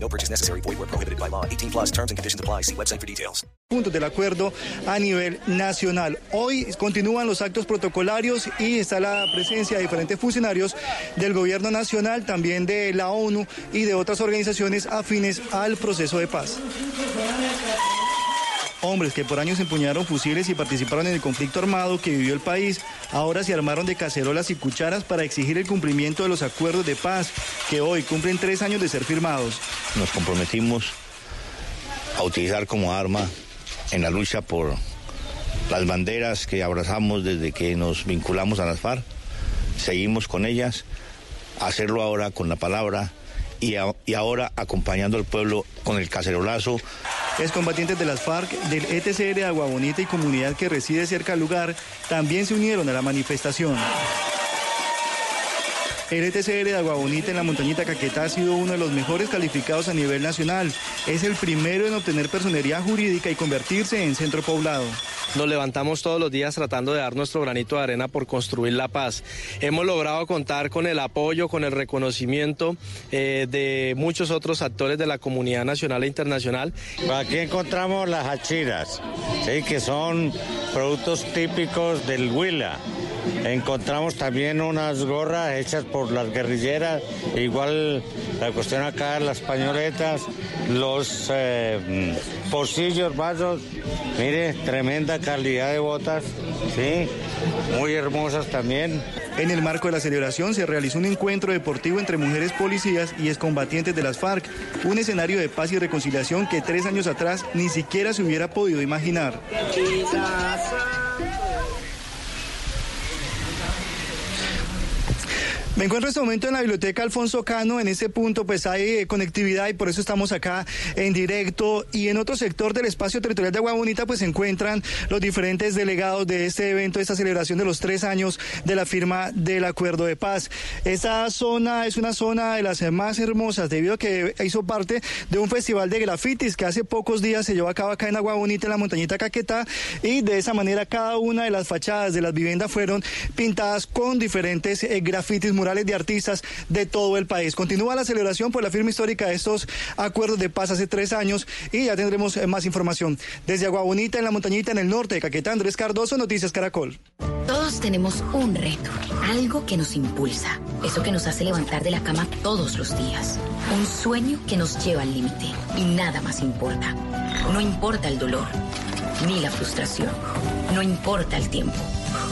No purchase necessary. Void where prohibited by law. 18 plus terms and conditions apply. See website for details. puntos del acuerdo a nivel nacional. Hoy continúan los actos protocolarios y está la presencia de diferentes funcionarios del gobierno nacional, también de la ONU y de otras organizaciones afines al proceso de paz. Hombres que por años empuñaron fusiles y participaron en el conflicto armado que vivió el país, ahora se armaron de cacerolas y cucharas para exigir el cumplimiento de los acuerdos de paz que hoy cumplen tres años de ser firmados. Nos comprometimos a utilizar como arma en la lucha por las banderas que abrazamos desde que nos vinculamos a las FARC. Seguimos con ellas, hacerlo ahora con la palabra y, ahora acompañando al pueblo con el cacerolazo. Excombatientes de las FARC, del ETCR de Agua Bonita y comunidad que reside cerca del lugar también se unieron a la manifestación. El ETCR de Agua Bonita en la montañita Caquetá ha sido uno de los mejores calificados a nivel nacional. Es el primero en obtener personería jurídica y convertirse en centro poblado. Nos levantamos todos los días tratando de dar nuestro granito de arena por construir la paz. Hemos logrado contar con el apoyo, con el reconocimiento eh, de muchos otros actores de la comunidad nacional e internacional. Aquí encontramos las hachiras, ¿sí? que son productos típicos del Huila. Encontramos también unas gorras hechas por las guerrilleras, igual la cuestión acá, las pañoletas, los eh, pocillos, vasos, mire, tremenda calidad de botas, ¿sí? muy hermosas también. En el marco de la celebración se realizó un encuentro deportivo entre mujeres policías y excombatientes de las FARC, un escenario de paz y reconciliación que tres años atrás ni siquiera se hubiera podido imaginar. Me encuentro en este momento en la biblioteca Alfonso Cano. En este punto pues hay eh, conectividad y por eso estamos acá en directo. Y en otro sector del espacio territorial de Agua Bonita pues se encuentran los diferentes delegados de este evento, de esta celebración de los tres años de la firma del acuerdo de paz. Esta zona es una zona de las más hermosas debido a que hizo parte de un festival de grafitis que hace pocos días se llevó a cabo acá en Agua Bonita, en la montañita Caquetá. Y de esa manera cada una de las fachadas de las viviendas fueron pintadas con diferentes eh, grafitis murales de artistas de todo el país. Continúa la celebración por la firma histórica de estos acuerdos de paz hace tres años y ya tendremos eh, más información. Desde Agua Bonita, en la montañita en el norte de Caquetá, Andrés Cardoso, Noticias Caracol. Todos tenemos un reto, algo que nos impulsa, eso que nos hace levantar de la cama todos los días, un sueño que nos lleva al límite y nada más importa. No importa el dolor, ni la frustración, no importa el tiempo.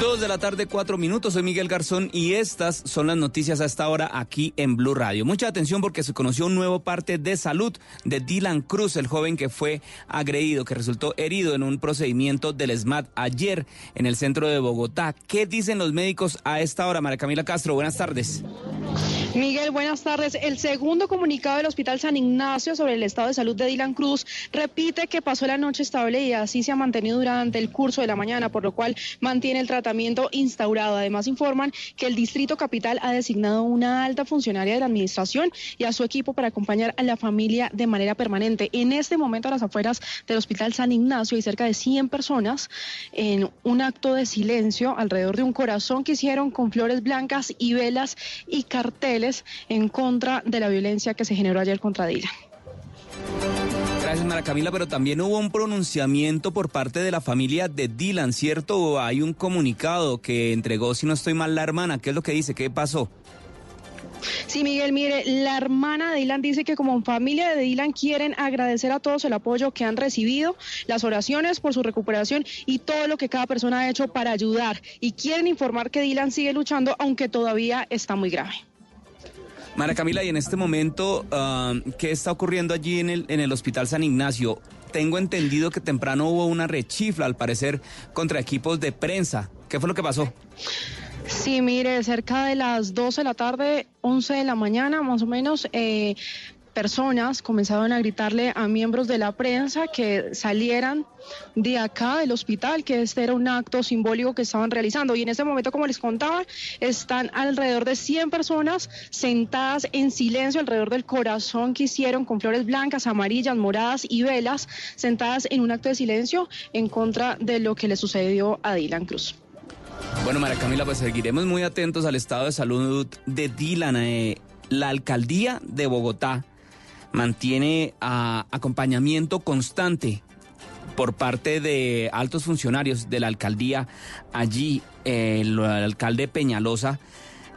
Dos de la tarde, cuatro minutos. Soy Miguel Garzón y estas son las noticias a esta hora aquí en Blue Radio. Mucha atención porque se conoció un nuevo parte de salud de Dylan Cruz, el joven que fue agredido, que resultó herido en un procedimiento del SMAT ayer en el centro de Bogotá. ¿Qué dicen los médicos a esta hora? María Camila Castro, buenas tardes. Miguel, buenas tardes. El segundo comunicado del Hospital San Ignacio sobre el estado de salud de Dylan Cruz repite que pasó la noche estable y así se ha mantenido durante el curso de la mañana, por lo cual mantiene el tratamiento instaurado. Además, informan que el Distrito Capital ha designado una alta funcionaria de la administración y a su equipo para acompañar a la familia de manera permanente. En este momento, a las afueras del Hospital San Ignacio hay cerca de 100 personas en un acto de silencio alrededor de un corazón que hicieron con flores blancas y velas y carteles en contra de la violencia que se generó ayer contra Dylan. Gracias, Mara pero también hubo un pronunciamiento por parte de la familia de Dylan, ¿cierto? ¿O hay un comunicado que entregó, si no estoy mal, la hermana. ¿Qué es lo que dice? ¿Qué pasó? Sí, Miguel, mire, la hermana de Dylan dice que como familia de Dylan quieren agradecer a todos el apoyo que han recibido, las oraciones por su recuperación y todo lo que cada persona ha hecho para ayudar. Y quieren informar que Dylan sigue luchando, aunque todavía está muy grave. Mara Camila, y en este momento, uh, ¿qué está ocurriendo allí en el, en el Hospital San Ignacio? Tengo entendido que temprano hubo una rechifla, al parecer, contra equipos de prensa. ¿Qué fue lo que pasó? Sí, mire, cerca de las 12 de la tarde, 11 de la mañana, más o menos, eh, personas comenzaron a gritarle a miembros de la prensa que salieran de acá del hospital, que este era un acto simbólico que estaban realizando. Y en este momento, como les contaba, están alrededor de 100 personas sentadas en silencio alrededor del corazón que hicieron con flores blancas, amarillas, moradas y velas, sentadas en un acto de silencio en contra de lo que le sucedió a Dylan Cruz. Bueno, María Camila, pues seguiremos muy atentos al estado de salud de Dylan. Eh, la alcaldía de Bogotá mantiene a, acompañamiento constante por parte de altos funcionarios de la alcaldía allí. Eh, el, el alcalde Peñalosa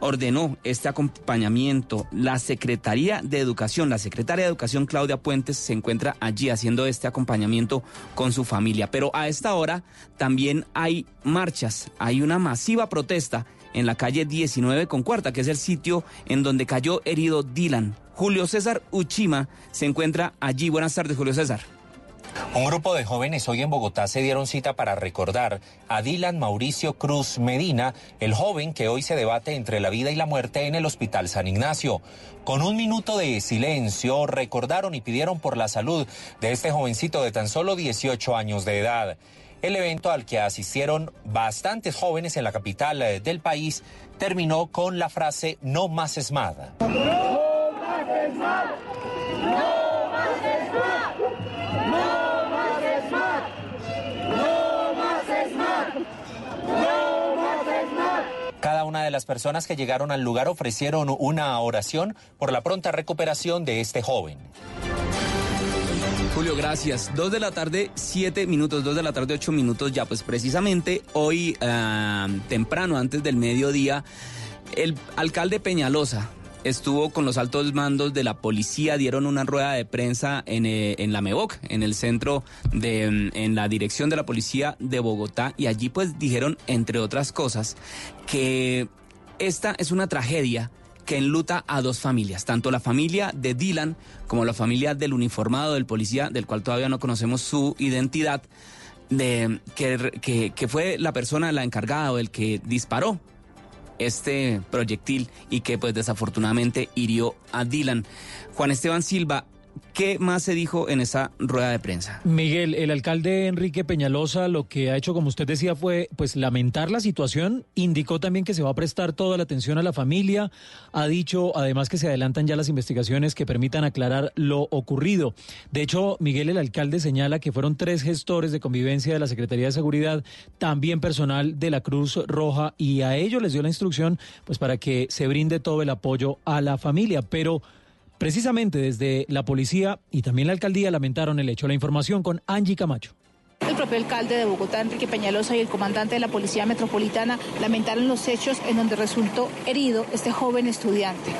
ordenó este acompañamiento. La Secretaría de Educación, la secretaria de Educación Claudia Puentes se encuentra allí haciendo este acompañamiento con su familia. Pero a esta hora también hay marchas, hay una masiva protesta en la calle 19 con cuarta, que es el sitio en donde cayó herido Dylan. Julio César Uchima se encuentra allí. Buenas tardes, Julio César. Un grupo de jóvenes hoy en Bogotá se dieron cita para recordar a Dylan Mauricio Cruz Medina, el joven que hoy se debate entre la vida y la muerte en el Hospital San Ignacio. Con un minuto de silencio recordaron y pidieron por la salud de este jovencito de tan solo 18 años de edad. El evento al que asistieron bastantes jóvenes en la capital eh, del país terminó con la frase No más ESMAD. Cada una de las personas que llegaron al lugar ofrecieron una oración por la pronta recuperación de este joven. Julio, gracias. Dos de la tarde, siete minutos, dos de la tarde, ocho minutos ya. Pues precisamente hoy, uh, temprano, antes del mediodía, el alcalde Peñalosa estuvo con los altos mandos de la policía, dieron una rueda de prensa en, eh, en la MEVOC, en el centro de, en la dirección de la policía de Bogotá, y allí pues dijeron, entre otras cosas, que esta es una tragedia que enluta a dos familias, tanto la familia de Dylan como la familia del uniformado del policía, del cual todavía no conocemos su identidad, de, que, que, que fue la persona, la encargada o el que disparó este proyectil y que pues desafortunadamente hirió a Dylan. Juan Esteban Silva, ¿Qué más se dijo en esa rueda de prensa? Miguel, el alcalde Enrique Peñalosa lo que ha hecho, como usted decía, fue pues lamentar la situación. Indicó también que se va a prestar toda la atención a la familia. Ha dicho además que se adelantan ya las investigaciones que permitan aclarar lo ocurrido. De hecho, Miguel, el alcalde señala que fueron tres gestores de convivencia de la Secretaría de Seguridad, también personal de la Cruz Roja, y a ellos les dio la instrucción pues para que se brinde todo el apoyo a la familia. Pero Precisamente desde la policía y también la alcaldía lamentaron el hecho. La información con Angie Camacho. El propio alcalde de Bogotá, Enrique Peñalosa, y el comandante de la Policía Metropolitana lamentaron los hechos en donde resultó herido este joven estudiante.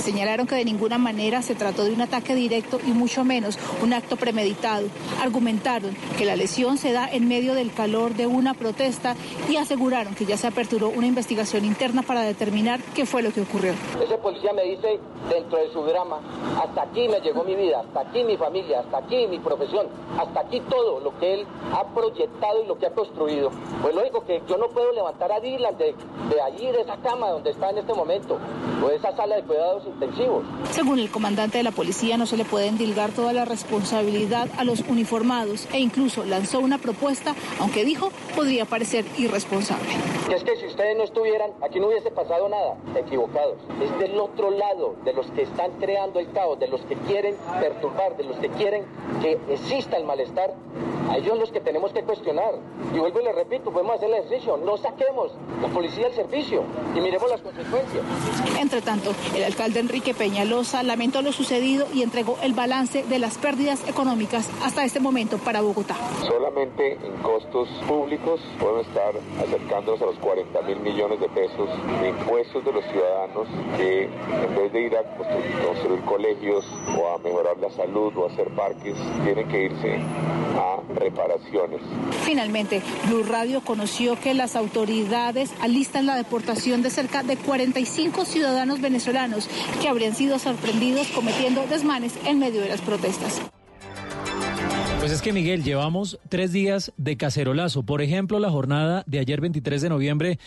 Señalaron que de ninguna manera se trató de un ataque directo y mucho menos un acto premeditado. Argumentaron que la lesión se da en medio del calor de una protesta y aseguraron que ya se aperturó una investigación interna para determinar qué fue lo que ocurrió. Ese policía me dice dentro de su drama, hasta aquí me llegó mi vida, hasta aquí mi familia, hasta aquí mi profesión, hasta aquí todo lo que él ha proyectado y lo que ha construido. Pues lógico que yo no puedo levantar a Dylan de, de allí, de esa cama donde está en este momento, o de esa sala de cuidados intensivos. Según el comandante de la policía, no se le puede endilgar toda la responsabilidad a los uniformados e incluso lanzó una propuesta, aunque dijo podría parecer irresponsable. Es que si ustedes no estuvieran, aquí no hubiese pasado nada. Equivocados. Es del otro lado, de los que están creando el caos, de los que quieren perturbar, de los que quieren que exista el malestar. A ellos los que tenemos que cuestionar. Y vuelvo y les repito, podemos hacer el ejercicio. No saquemos la policía del servicio y miremos las consecuencias. Entre tanto, el alcalde Enrique Peñalosa lamentó lo sucedido y entregó el balance de las pérdidas económicas hasta este momento para Bogotá. Solamente en costos públicos podemos estar acercándonos a los 40 mil millones de pesos de impuestos de los ciudadanos que en vez de ir a construir, construir colegios o a mejorar la salud o a hacer parques, tienen que irse a Finalmente, Blue Radio conoció que las autoridades alistan la deportación de cerca de 45 ciudadanos venezolanos que habrían sido sorprendidos cometiendo desmanes en medio de las protestas. Pues es que Miguel, llevamos tres días de cacerolazo. Por ejemplo, la jornada de ayer 23 de noviembre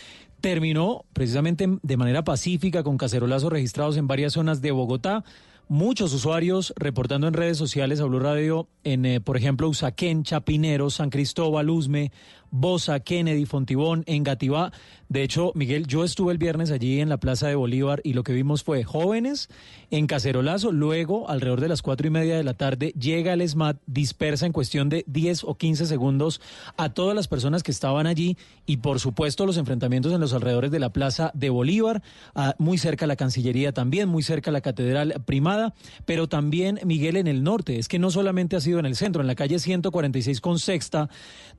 terminó precisamente de manera pacífica con cacerolazos registrados en varias zonas de Bogotá. Muchos usuarios reportando en redes sociales a Blue Radio en, eh, por ejemplo, Usaquén, Chapinero, San Cristóbal, Uzme, Bosa, Kennedy, Fontibón, Engativá. De hecho, Miguel, yo estuve el viernes allí en la Plaza de Bolívar y lo que vimos fue jóvenes en cacerolazo. Luego, alrededor de las cuatro y media de la tarde, llega el SMAT, dispersa en cuestión de 10 o 15 segundos a todas las personas que estaban allí y, por supuesto, los enfrentamientos en los alrededores de la Plaza de Bolívar, ah, muy cerca a la Cancillería también, muy cerca a la Catedral Primada, pero también, Miguel, en el norte. Es que no solamente ha sido en el centro, en la calle 146 con Sexta,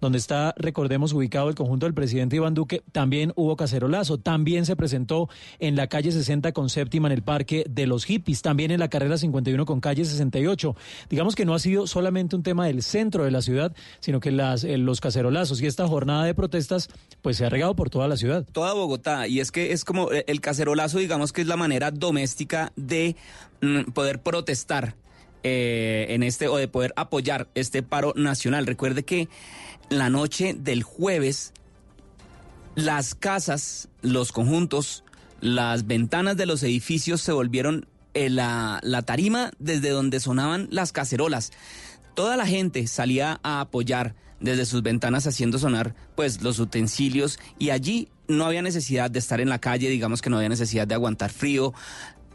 donde está recordemos, ubicado el conjunto del presidente Iván Duque, también hubo cacerolazo. También se presentó en la calle 60 con séptima en el Parque de los Hippies, también en la carrera 51 con calle 68. Digamos que no ha sido solamente un tema del centro de la ciudad, sino que las, eh, los cacerolazos y esta jornada de protestas pues se ha regado por toda la ciudad. Toda Bogotá. Y es que es como eh, el cacerolazo, digamos que es la manera doméstica de mm, poder protestar eh, en este o de poder apoyar este paro nacional. Recuerde que la noche del jueves, las casas, los conjuntos, las ventanas de los edificios se volvieron eh, la, la tarima desde donde sonaban las cacerolas. Toda la gente salía a apoyar desde sus ventanas haciendo sonar pues los utensilios y allí no había necesidad de estar en la calle, digamos que no había necesidad de aguantar frío.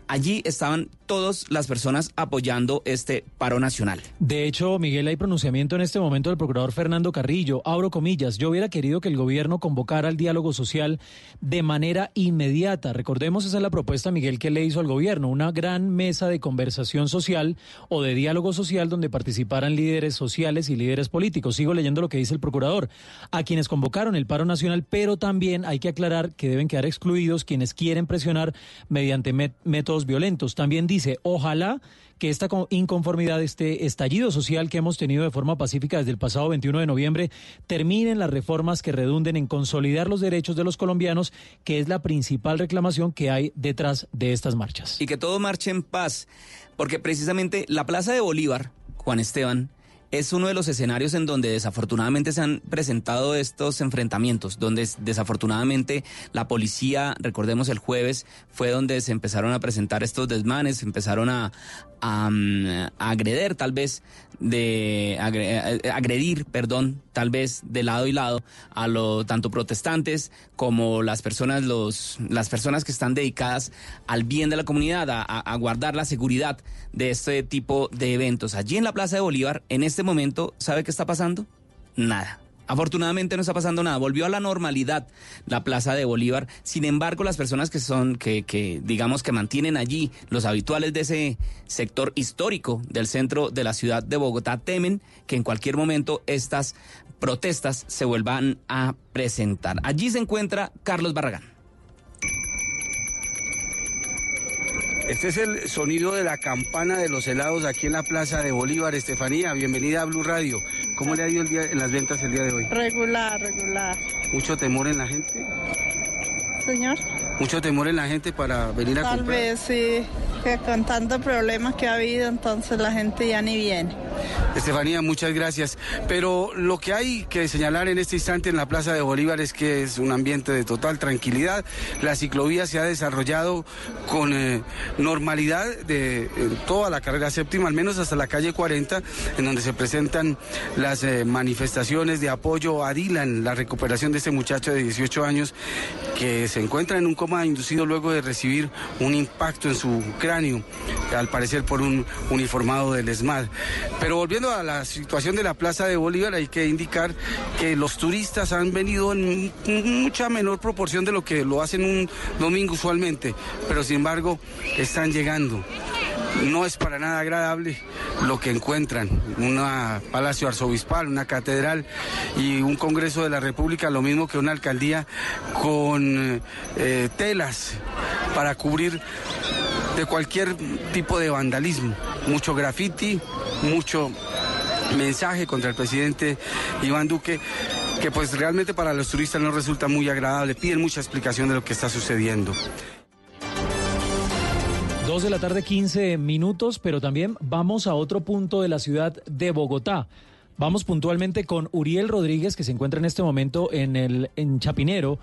Allí estaban todas las personas apoyando este paro nacional. De hecho, Miguel, hay pronunciamiento en este momento del procurador Fernando Carrillo. Abro comillas, yo hubiera querido que el gobierno convocara al diálogo social de manera inmediata. Recordemos, esa es la propuesta, Miguel, que le hizo al gobierno, una gran mesa de conversación social o de diálogo social donde participaran líderes sociales y líderes políticos. Sigo leyendo lo que dice el procurador. A quienes convocaron el paro nacional, pero también hay que aclarar que deben quedar excluidos quienes quieren presionar mediante métodos violentos. También dice ojalá que esta inconformidad, este estallido social que hemos tenido de forma pacífica desde el pasado 21 de noviembre, terminen las reformas que redunden en consolidar los derechos de los colombianos, que es la principal reclamación que hay detrás de estas marchas. Y que todo marche en paz, porque precisamente la Plaza de Bolívar, Juan Esteban, es uno de los escenarios en donde desafortunadamente se han presentado estos enfrentamientos, donde desafortunadamente la policía, recordemos el jueves, fue donde se empezaron a presentar estos desmanes, empezaron a, a, agredir tal vez de agredir, perdón, tal vez de lado y lado a lo tanto protestantes como las personas los las personas que están dedicadas al bien de la comunidad, a, a guardar la seguridad de este tipo de eventos. Allí en la Plaza de Bolívar, en este momento, ¿sabe qué está pasando? Nada Afortunadamente no está pasando nada, volvió a la normalidad la Plaza de Bolívar. Sin embargo, las personas que son, que, que digamos que mantienen allí, los habituales de ese sector histórico del centro de la ciudad de Bogotá, temen que en cualquier momento estas protestas se vuelvan a presentar. Allí se encuentra Carlos Barragán. Este es el sonido de la campana de los helados aquí en la Plaza de Bolívar. Estefanía, bienvenida a Blue Radio. ¿Cómo le ha ido el día, en las ventas el día de hoy? Regular, regular. ¿Mucho temor en la gente? Señor. ¿Mucho temor en la gente para venir a Tal comprar? vez sí, que con tantos problemas que ha habido, entonces la gente ya ni viene. Estefanía, muchas gracias. Pero lo que hay que señalar en este instante en la Plaza de Bolívar es que es un ambiente de total tranquilidad. La ciclovía se ha desarrollado con eh, normalidad de toda la carrera séptima, al menos hasta la calle 40, en donde se presentan las eh, manifestaciones de apoyo a Dylan, la recuperación de este muchacho de 18 años que se encuentra en un coma inducido luego de recibir un impacto en su cráneo, al parecer por un uniformado del ESMAD. Pero volviendo a la situación de la Plaza de Bolívar, hay que indicar que los turistas han venido en mucha menor proporción de lo que lo hacen un domingo usualmente, pero sin embargo están llegando. No es para nada agradable lo que encuentran, un palacio arzobispal, una catedral y un Congreso de la República, lo mismo que una alcaldía con eh, telas para cubrir de cualquier tipo de vandalismo, mucho graffiti, mucho mensaje contra el presidente Iván Duque que pues realmente para los turistas no resulta muy agradable, piden mucha explicación de lo que está sucediendo. Dos de la tarde, 15 minutos, pero también vamos a otro punto de la ciudad de Bogotá. Vamos puntualmente con Uriel Rodríguez, que se encuentra en este momento en, el, en Chapinero.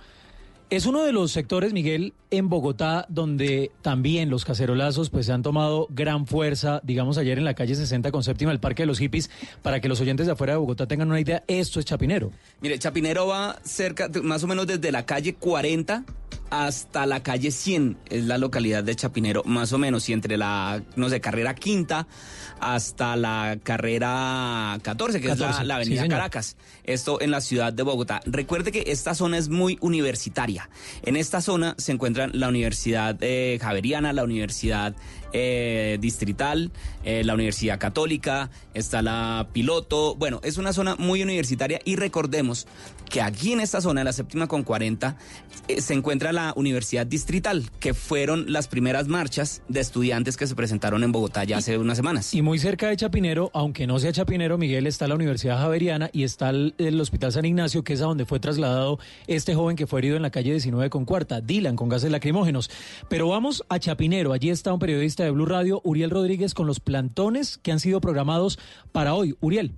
Es uno de los sectores, Miguel, en Bogotá, donde también los cacerolazos pues se han tomado gran fuerza, digamos ayer en la calle 60 con séptima, el Parque de los Hippies, para que los oyentes de afuera de Bogotá tengan una idea, esto es Chapinero. Mire, Chapinero va cerca, más o menos desde la calle 40 hasta la calle 100, es la localidad de Chapinero, más o menos, y entre la, no sé, carrera quinta hasta la carrera 14, que 14, es la, la avenida sí, Caracas. Esto en la ciudad de Bogotá. Recuerde que esta zona es muy universitaria. En esta zona se encuentran la Universidad eh, Javeriana, la Universidad eh, Distrital, eh, la Universidad Católica, está la Piloto. Bueno, es una zona muy universitaria y recordemos que aquí en esta zona, en la séptima con 40, eh, se encuentra la Universidad Distrital, que fueron las primeras marchas de estudiantes que se presentaron en Bogotá ya hace unas semanas. Y muy cerca de Chapinero, aunque no sea Chapinero, Miguel, está la Universidad Javeriana y está el, el Hospital San Ignacio, que es a donde fue trasladado este joven que fue herido en la calle 19 con cuarta, Dylan, con gases lacrimógenos. Pero vamos a Chapinero, allí está un periodista de Blue Radio, Uriel Rodríguez, con los plantones que han sido programados para hoy. Uriel.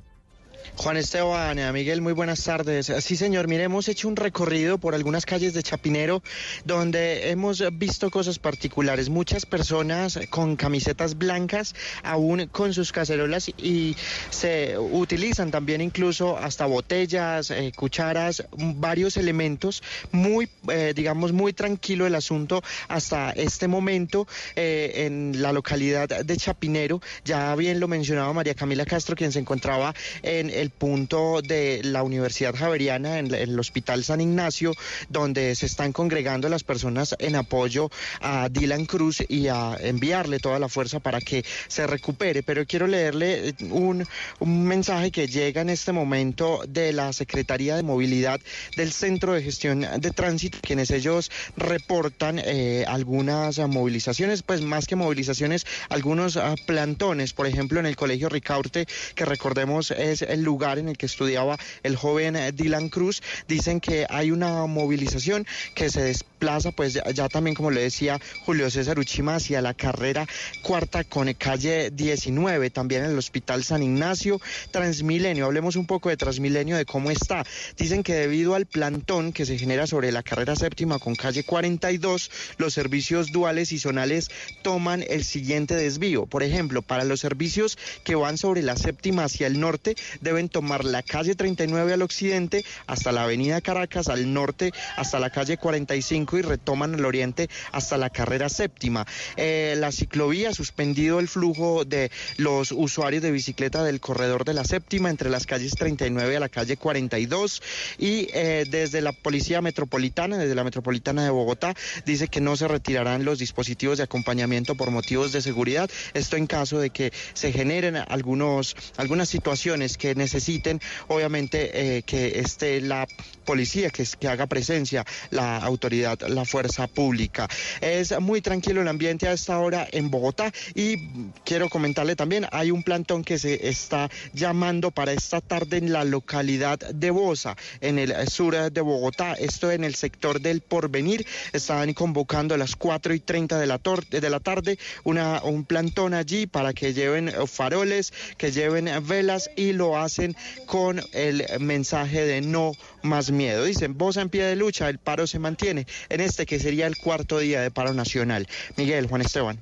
Juan Esteban, eh, Miguel, muy buenas tardes. Sí, señor, mire, hemos hecho un recorrido por algunas calles de Chapinero donde hemos visto cosas particulares. Muchas personas con camisetas blancas, aún con sus cacerolas y se utilizan también incluso hasta botellas, eh, cucharas, varios elementos. Muy, eh, digamos, muy tranquilo el asunto hasta este momento eh, en la localidad de Chapinero. Ya bien lo mencionaba María Camila Castro, quien se encontraba en el punto de la Universidad Javeriana, en, el Hospital San Ignacio, donde se están congregando las personas en apoyo a Dylan Cruz y a enviarle toda la fuerza para que se recupere. Pero quiero leerle un, un mensaje que llega en este momento de la Secretaría de Movilidad del Centro de Gestión de Tránsito, quienes ellos reportan eh, algunas movilizaciones, pues más que movilizaciones, algunos uh, plantones, por ejemplo, en el Colegio Ricaurte, que recordemos es el lugar en el que estudiaba el joven Dylan Cruz. Dicen que hay una movilización que se desplaza, pues ya, ya también, como le decía Julio César Uchima, hacia la carrera cuarta con calle 19, también en el Hospital San Ignacio, Transmilenio. Hablemos un poco de Transmilenio, de cómo está. Dicen que debido al plantón que se genera sobre la carrera séptima con calle 42, los servicios duales y zonales toman el siguiente desvío. Por ejemplo, para los servicios que van sobre la séptima hacia el norte, deben tomar la calle 39 al occidente hasta la avenida Caracas al norte hasta la calle 45 y retoman al oriente hasta la carrera séptima. Eh, la ciclovía ha suspendido el flujo de los usuarios de bicicleta del corredor de la séptima entre las calles 39 a la calle 42 y eh, desde la Policía Metropolitana, desde la Metropolitana de Bogotá, dice que no se retirarán los dispositivos de acompañamiento por motivos de seguridad. Esto en caso de que se generen algunos, algunas situaciones que necesiten, obviamente, eh, que esté la policía, que, haga presencia la autoridad, la fuerza pública. Es muy tranquilo el ambiente a esta hora en Bogotá y quiero comentarle también, hay un plantón que se está llamando para esta tarde en la localidad de Bosa, en el sur de Bogotá, esto en el sector del Porvenir, estaban convocando a las 4 y 30 de la, de la tarde un plantón allí para que lleven faroles, que lleven velas y lo hacen con el mensaje de no más miedo. Dicen, Bosa en pie de lucha, el paro se mantiene en este que sería el cuarto día de paro nacional. Miguel, Juan Esteban.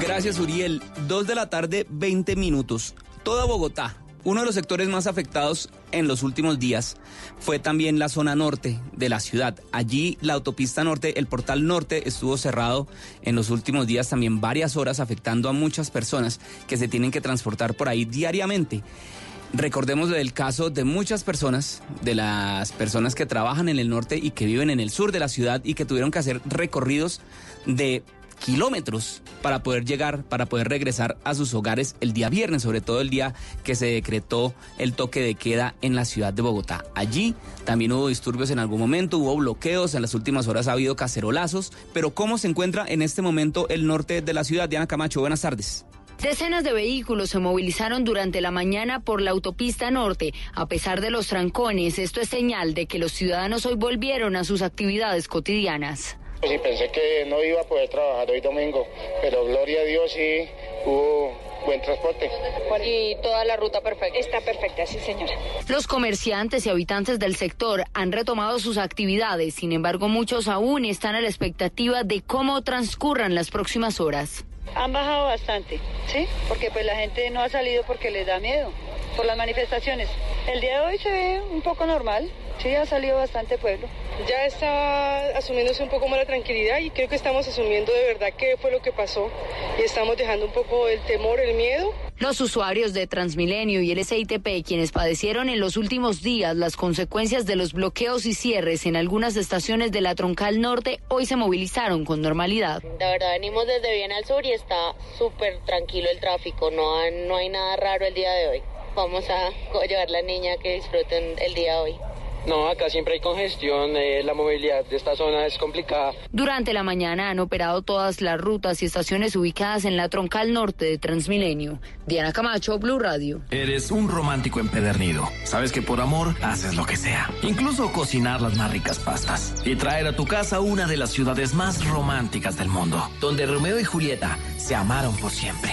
Gracias, Uriel. Dos de la tarde, 20 minutos. Toda Bogotá. Uno de los sectores más afectados en los últimos días fue también la zona norte de la ciudad. Allí la autopista norte, el portal norte estuvo cerrado en los últimos días también varias horas afectando a muchas personas que se tienen que transportar por ahí diariamente. Recordemos el caso de muchas personas, de las personas que trabajan en el norte y que viven en el sur de la ciudad y que tuvieron que hacer recorridos de kilómetros para poder llegar, para poder regresar a sus hogares el día viernes, sobre todo el día que se decretó el toque de queda en la ciudad de Bogotá. Allí también hubo disturbios en algún momento, hubo bloqueos, en las últimas horas ha habido cacerolazos, pero ¿cómo se encuentra en este momento el norte de la ciudad? Diana Camacho, buenas tardes. Decenas de vehículos se movilizaron durante la mañana por la autopista norte. A pesar de los trancones, esto es señal de que los ciudadanos hoy volvieron a sus actividades cotidianas. Sí, pensé que no iba a poder trabajar hoy domingo, pero gloria a Dios sí hubo buen transporte. Y toda la ruta perfecta. Está perfecta, sí, señora. Los comerciantes y habitantes del sector han retomado sus actividades, sin embargo, muchos aún están a la expectativa de cómo transcurran las próximas horas. Han bajado bastante, ¿sí? Porque pues la gente no ha salido porque les da miedo por las manifestaciones. El día de hoy se ve un poco normal, sí, ha salido bastante pueblo. Ya está asumiéndose un poco más la tranquilidad y creo que estamos asumiendo de verdad qué fue lo que pasó y estamos dejando un poco el temor, el miedo. Los usuarios de Transmilenio y el SITP, quienes padecieron en los últimos días las consecuencias de los bloqueos y cierres en algunas estaciones de la Troncal Norte, hoy se movilizaron con normalidad. La verdad, venimos desde bien al sur y está súper tranquilo el tráfico, no, hay nada raro el día de hoy. Vamos a llevar a la niña que disfruten el día de hoy. No, acá siempre hay congestión, eh, la movilidad de esta zona es complicada. Durante la mañana han operado todas las rutas y estaciones ubicadas en la troncal norte de Transmilenio. Diana Camacho, Blue Radio. Eres un romántico empedernido. Sabes que por amor haces lo que sea, incluso cocinar las más ricas pastas y traer a tu casa una de las ciudades más románticas del mundo, donde Romeo y Julieta se amaron por siempre.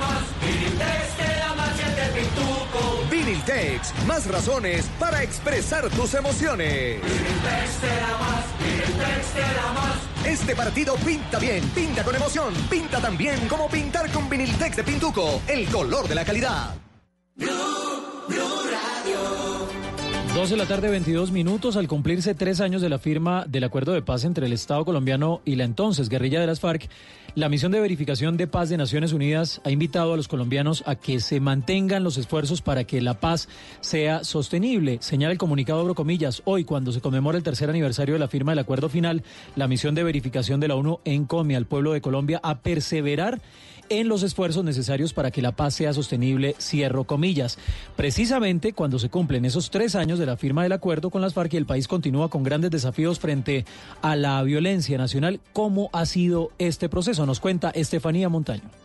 Más razones para expresar tus emociones. Este partido pinta bien, pinta con emoción, pinta tan bien como pintar con Viniltex de Pintuco, el color de la calidad. 12 de la tarde, 22 minutos, al cumplirse tres años de la firma del acuerdo de paz entre el Estado colombiano y la entonces guerrilla de las FARC, la misión de verificación de paz de Naciones Unidas ha invitado a los colombianos a que se mantengan los esfuerzos para que la paz sea sostenible. Señala el comunicado, hoy cuando se conmemora el tercer aniversario de la firma del acuerdo final, la misión de verificación de la ONU encomia al pueblo de Colombia a perseverar en los esfuerzos necesarios para que la paz sea sostenible, cierro comillas. Precisamente cuando se cumplen esos tres años de la firma del acuerdo con las FARC y el país continúa con grandes desafíos frente a la violencia nacional, ¿cómo ha sido este proceso? Nos cuenta Estefanía Montaño.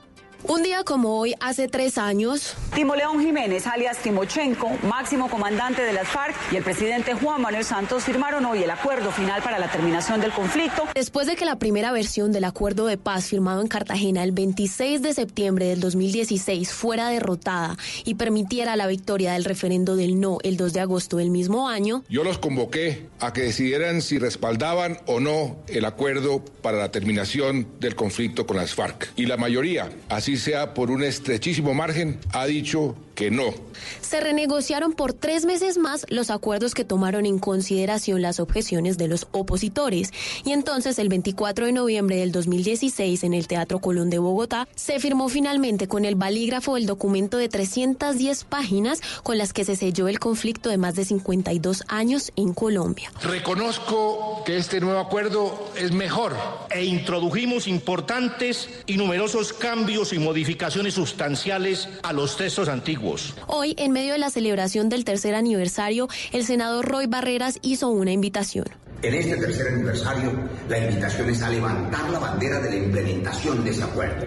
Un día como hoy, hace tres años, Timo León Jiménez, alias Timochenko, máximo comandante de las FARC, y el presidente Juan Manuel Santos firmaron hoy el acuerdo final para la terminación del conflicto. Después de que la primera versión del acuerdo de paz firmado en Cartagena el 26 de septiembre del 2016 fuera derrotada y permitiera la victoria del referendo del no el 2 de agosto del mismo año, yo los convoqué a que decidieran si respaldaban o no el acuerdo para la terminación del conflicto con las FARC. Y la mayoría, así sea por un estrechísimo margen, ha dicho que no. Se renegociaron por tres meses más los acuerdos que tomaron en consideración las objeciones de los opositores. Y entonces, el 24 de noviembre del 2016, en el Teatro Colón de Bogotá, se firmó finalmente con el balígrafo el documento de 310 páginas con las que se selló el conflicto de más de 52 años en Colombia. Reconozco que este nuevo acuerdo es mejor. E introdujimos importantes y numerosos cambios y modificaciones sustanciales a los textos antiguos. Hoy, en medio de la celebración del tercer aniversario, el senador Roy Barreras hizo una invitación. En este tercer aniversario, la invitación es a levantar la bandera de la implementación de ese acuerdo,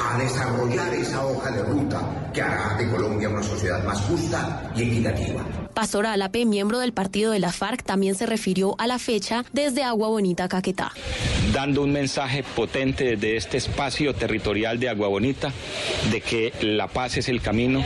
a desarrollar esa hoja de ruta que hará de Colombia una sociedad más justa y equitativa. Pastor Alape, miembro del partido de la FARC, también se refirió a la fecha desde Agua Bonita, Caquetá. Dando un mensaje potente desde este espacio territorial de Agua Bonita de que la paz es el camino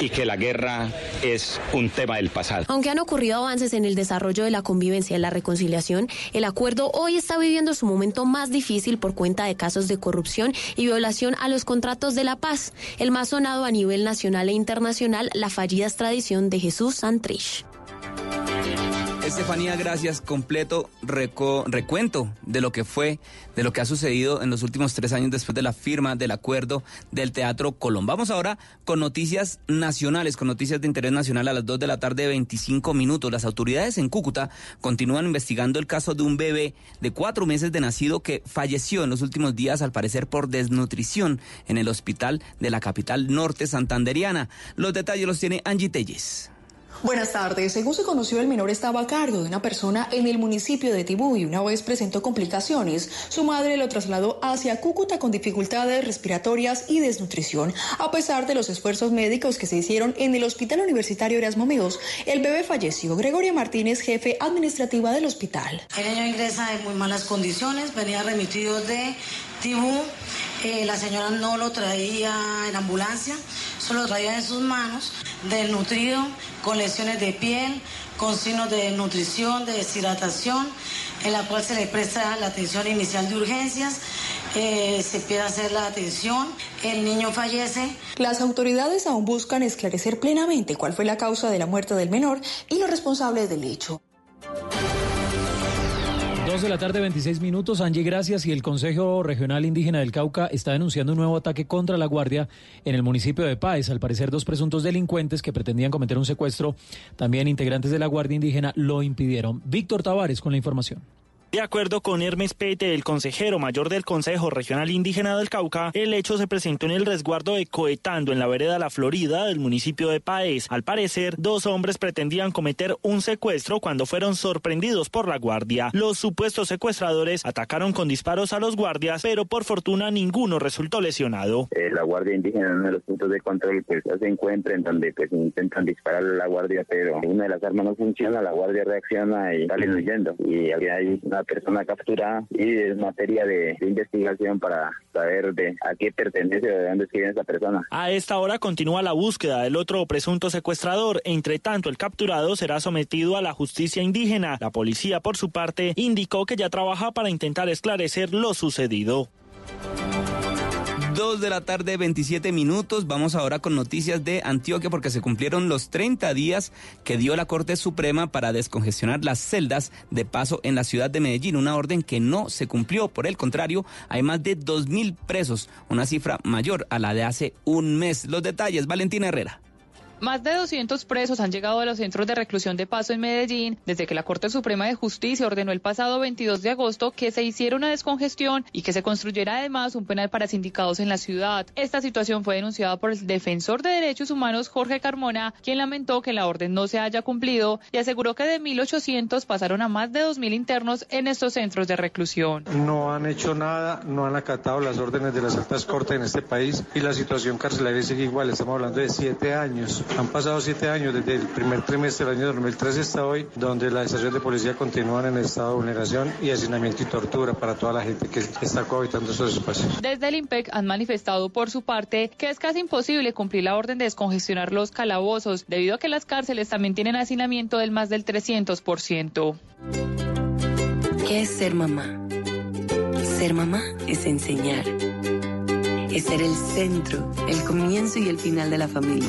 y que la guerra es un tema del pasado. Aunque han ocurrido avances en el desarrollo de la convivencia y la reconciliación, el acuerdo hoy está viviendo su momento más difícil por cuenta de casos de corrupción y violación a los contratos de la paz. El más sonado a nivel nacional e internacional, la fallida extradición de Jesús Santrich. Estefanía, gracias. Completo recuento de lo que fue, de lo que ha sucedido en los últimos tres años después de la firma del acuerdo del Teatro Colón. Vamos ahora con noticias nacionales, con noticias de interés nacional a las 2 de la tarde, 25 minutos. Las autoridades en Cúcuta continúan investigando el caso de un bebé de cuatro meses de nacido que falleció en los últimos días, al parecer por desnutrición, en el hospital de la capital norte santanderiana. Los detalles los tiene Angie Telles. Buenas tardes. Según se conoció, el menor estaba a cargo de una persona en el municipio de Tibú y una vez presentó complicaciones. Su madre lo trasladó hacia Cúcuta con dificultades respiratorias y desnutrición. A pesar de los esfuerzos médicos que se hicieron en el Hospital Universitario Erasmo Meos, el bebé falleció. Gregoria Martínez, jefe administrativa del hospital. El niño ingresa en muy malas condiciones, venía remitido de Tibú. Eh, la señora no lo traía en ambulancia, solo lo traía en sus manos, desnutrido, con lesiones de piel, con signos de nutrición, de deshidratación, en la cual se le presta la atención inicial de urgencias. Eh, se pide hacer la atención, el niño fallece. Las autoridades aún buscan esclarecer plenamente cuál fue la causa de la muerte del menor y los responsables del hecho. Dos de la tarde, 26 minutos. Angie, gracias. Y el Consejo Regional Indígena del Cauca está denunciando un nuevo ataque contra la Guardia en el municipio de Páez. Al parecer, dos presuntos delincuentes que pretendían cometer un secuestro, también integrantes de la Guardia Indígena, lo impidieron. Víctor Tavares con la información. De acuerdo con Hermes Pete, el consejero mayor del Consejo Regional Indígena del Cauca, el hecho se presentó en el resguardo de Coetando, en la vereda La Florida del municipio de Paez. Al parecer, dos hombres pretendían cometer un secuestro cuando fueron sorprendidos por la guardia. Los supuestos secuestradores atacaron con disparos a los guardias, pero por fortuna ninguno resultó lesionado. Eh, la Guardia Indígena en uno de los puntos de control pues se encuentra en donde pues intentan disparar a la guardia, pero una de las armas no funciona, la guardia reacciona y salen huyendo. Y había ahí una persona capturada y es materia de, investigación para saber de a qué pertenece o de dónde esa persona. A esta hora continúa la búsqueda del otro presunto secuestrador. Entre tanto, el capturado será sometido a la justicia indígena. La policía, por su parte, indicó que ya trabaja para intentar esclarecer lo sucedido. 2 de la tarde, 27 minutos. Vamos ahora con noticias de Antioquia porque se cumplieron los 30 días que dio la Corte Suprema para descongestionar las celdas de paso en la ciudad de Medellín. Una orden que no se cumplió. Por el contrario, hay más de 2.000 presos, una cifra mayor a la de hace un mes. Los detalles, Valentina Herrera. Más de 200 presos han llegado a los centros de reclusión de paso en Medellín desde que la Corte Suprema de Justicia ordenó el pasado 22 de agosto que se hiciera una descongestión y que se construyera además un penal para sindicados en la ciudad. Esta situación fue denunciada por el defensor de derechos humanos Jorge Carmona, quien lamentó que la orden no se haya cumplido y aseguró que de 1.800 pasaron a más de 2.000 internos en estos centros de reclusión. No han hecho nada, no han acatado las órdenes de las altas cortes en este país y la situación carcelaria sigue igual. Estamos hablando de siete años. Han pasado siete años desde el primer trimestre del año 2013 hasta hoy, donde las estaciones de policía continúan en estado de vulneración y hacinamiento y tortura para toda la gente que está cohabitando esos espacios. Desde el IMPEC han manifestado por su parte que es casi imposible cumplir la orden de descongestionar los calabozos, debido a que las cárceles también tienen hacinamiento del más del 300%. ¿Qué es ser mamá? Ser mamá es enseñar. Es ser el centro, el comienzo y el final de la familia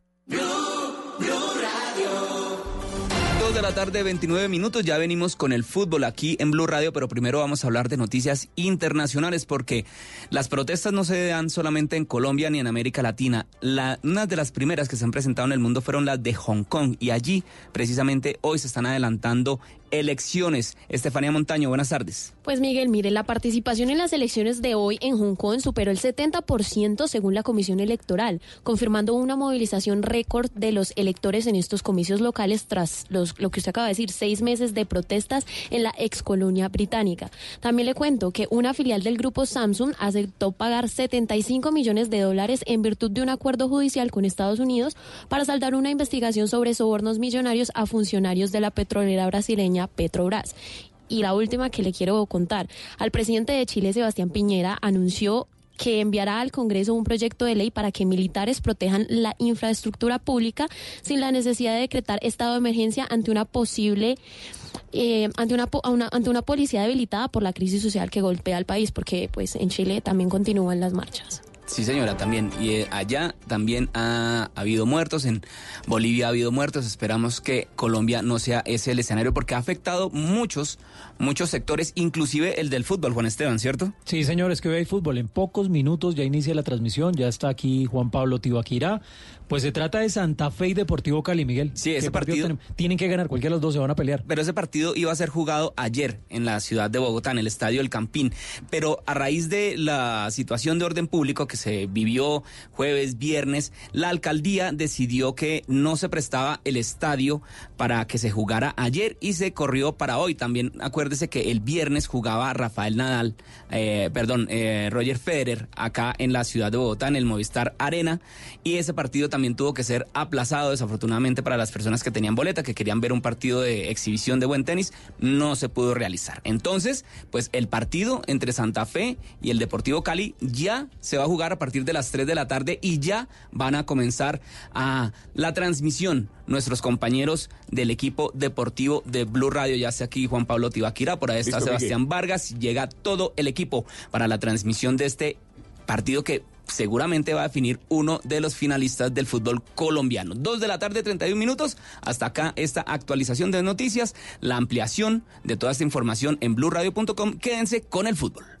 La tarde, 29 minutos. Ya venimos con el fútbol aquí en Blue Radio, pero primero vamos a hablar de noticias internacionales porque las protestas no se dan solamente en Colombia ni en América Latina. La, una de las primeras que se han presentado en el mundo fueron las de Hong Kong y allí precisamente hoy se están adelantando elecciones. Estefanía Montaño, buenas tardes. Pues Miguel, mire, la participación en las elecciones de hoy en Hong Kong superó el 70% según la Comisión Electoral, confirmando una movilización récord de los electores en estos comicios locales tras lo que usted acaba de decir, seis meses de protestas en la ex colonia británica. También le cuento que una filial del grupo Samsung aceptó pagar 75 millones de dólares en virtud de un acuerdo judicial con Estados Unidos para saldar una investigación sobre sobornos millonarios a funcionarios de la petrolera brasileña Petrobras. Y la última que le quiero contar, al presidente de Chile, Sebastián Piñera, anunció que enviará al Congreso un proyecto de ley para que militares protejan la infraestructura pública sin la necesidad de decretar estado de emergencia ante una posible eh, ante una, ante una policía debilitada por la crisis social que golpea al país, porque pues en Chile también continúan las marchas. Sí, señora, también. Y eh, allá también ha, habido muertos, en Bolivia ha habido muertos. Esperamos que Colombia no sea ese el escenario porque ha afectado muchos, muchos sectores, inclusive el del fútbol, Juan Esteban, ¿cierto? Sí, señores, que hoy hay fútbol. En pocos minutos ya inicia la transmisión, ya está aquí Juan Pablo Tibaquirá. Pues se trata de Santa Fe y Deportivo Cali, Miguel. Sí, ese partido, tienen que ganar, cualquiera de los dos se van a pelear. Pero ese partido iba a ser jugado ayer en la ciudad de Bogotá, en el estadio El Campín. Pero a raíz de la situación de orden público que se vivió jueves, viernes, la alcaldía decidió que no se prestaba el estadio para que se jugara ayer y se corrió para hoy. También acuérdese que el viernes jugaba Rafael Nadal, eh, perdón, eh, Roger Federer acá en la ciudad de Bogotá, en el Movistar Arena. Y ese partido también tuvo que ser aplazado desafortunadamente para las personas que tenían boleta, que querían ver un partido de exhibición de buen tenis, no se pudo realizar. Entonces, pues el partido entre Santa Fe y el Deportivo Cali ya se va a jugar a partir de las 3 de la tarde y ya van a comenzar a la transmisión nuestros compañeros del equipo deportivo de Blue Radio. Ya sea aquí Juan Pablo Tibaquira, por ahí está Sebastián Vargas, llega todo el equipo para la transmisión de este partido que seguramente va a definir uno de los finalistas del fútbol colombiano. Dos de la tarde, 31 minutos. Hasta acá esta actualización de noticias, la ampliación de toda esta información en blurradio.com. Quédense con el fútbol.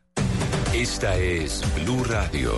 Esta es Blue Radio.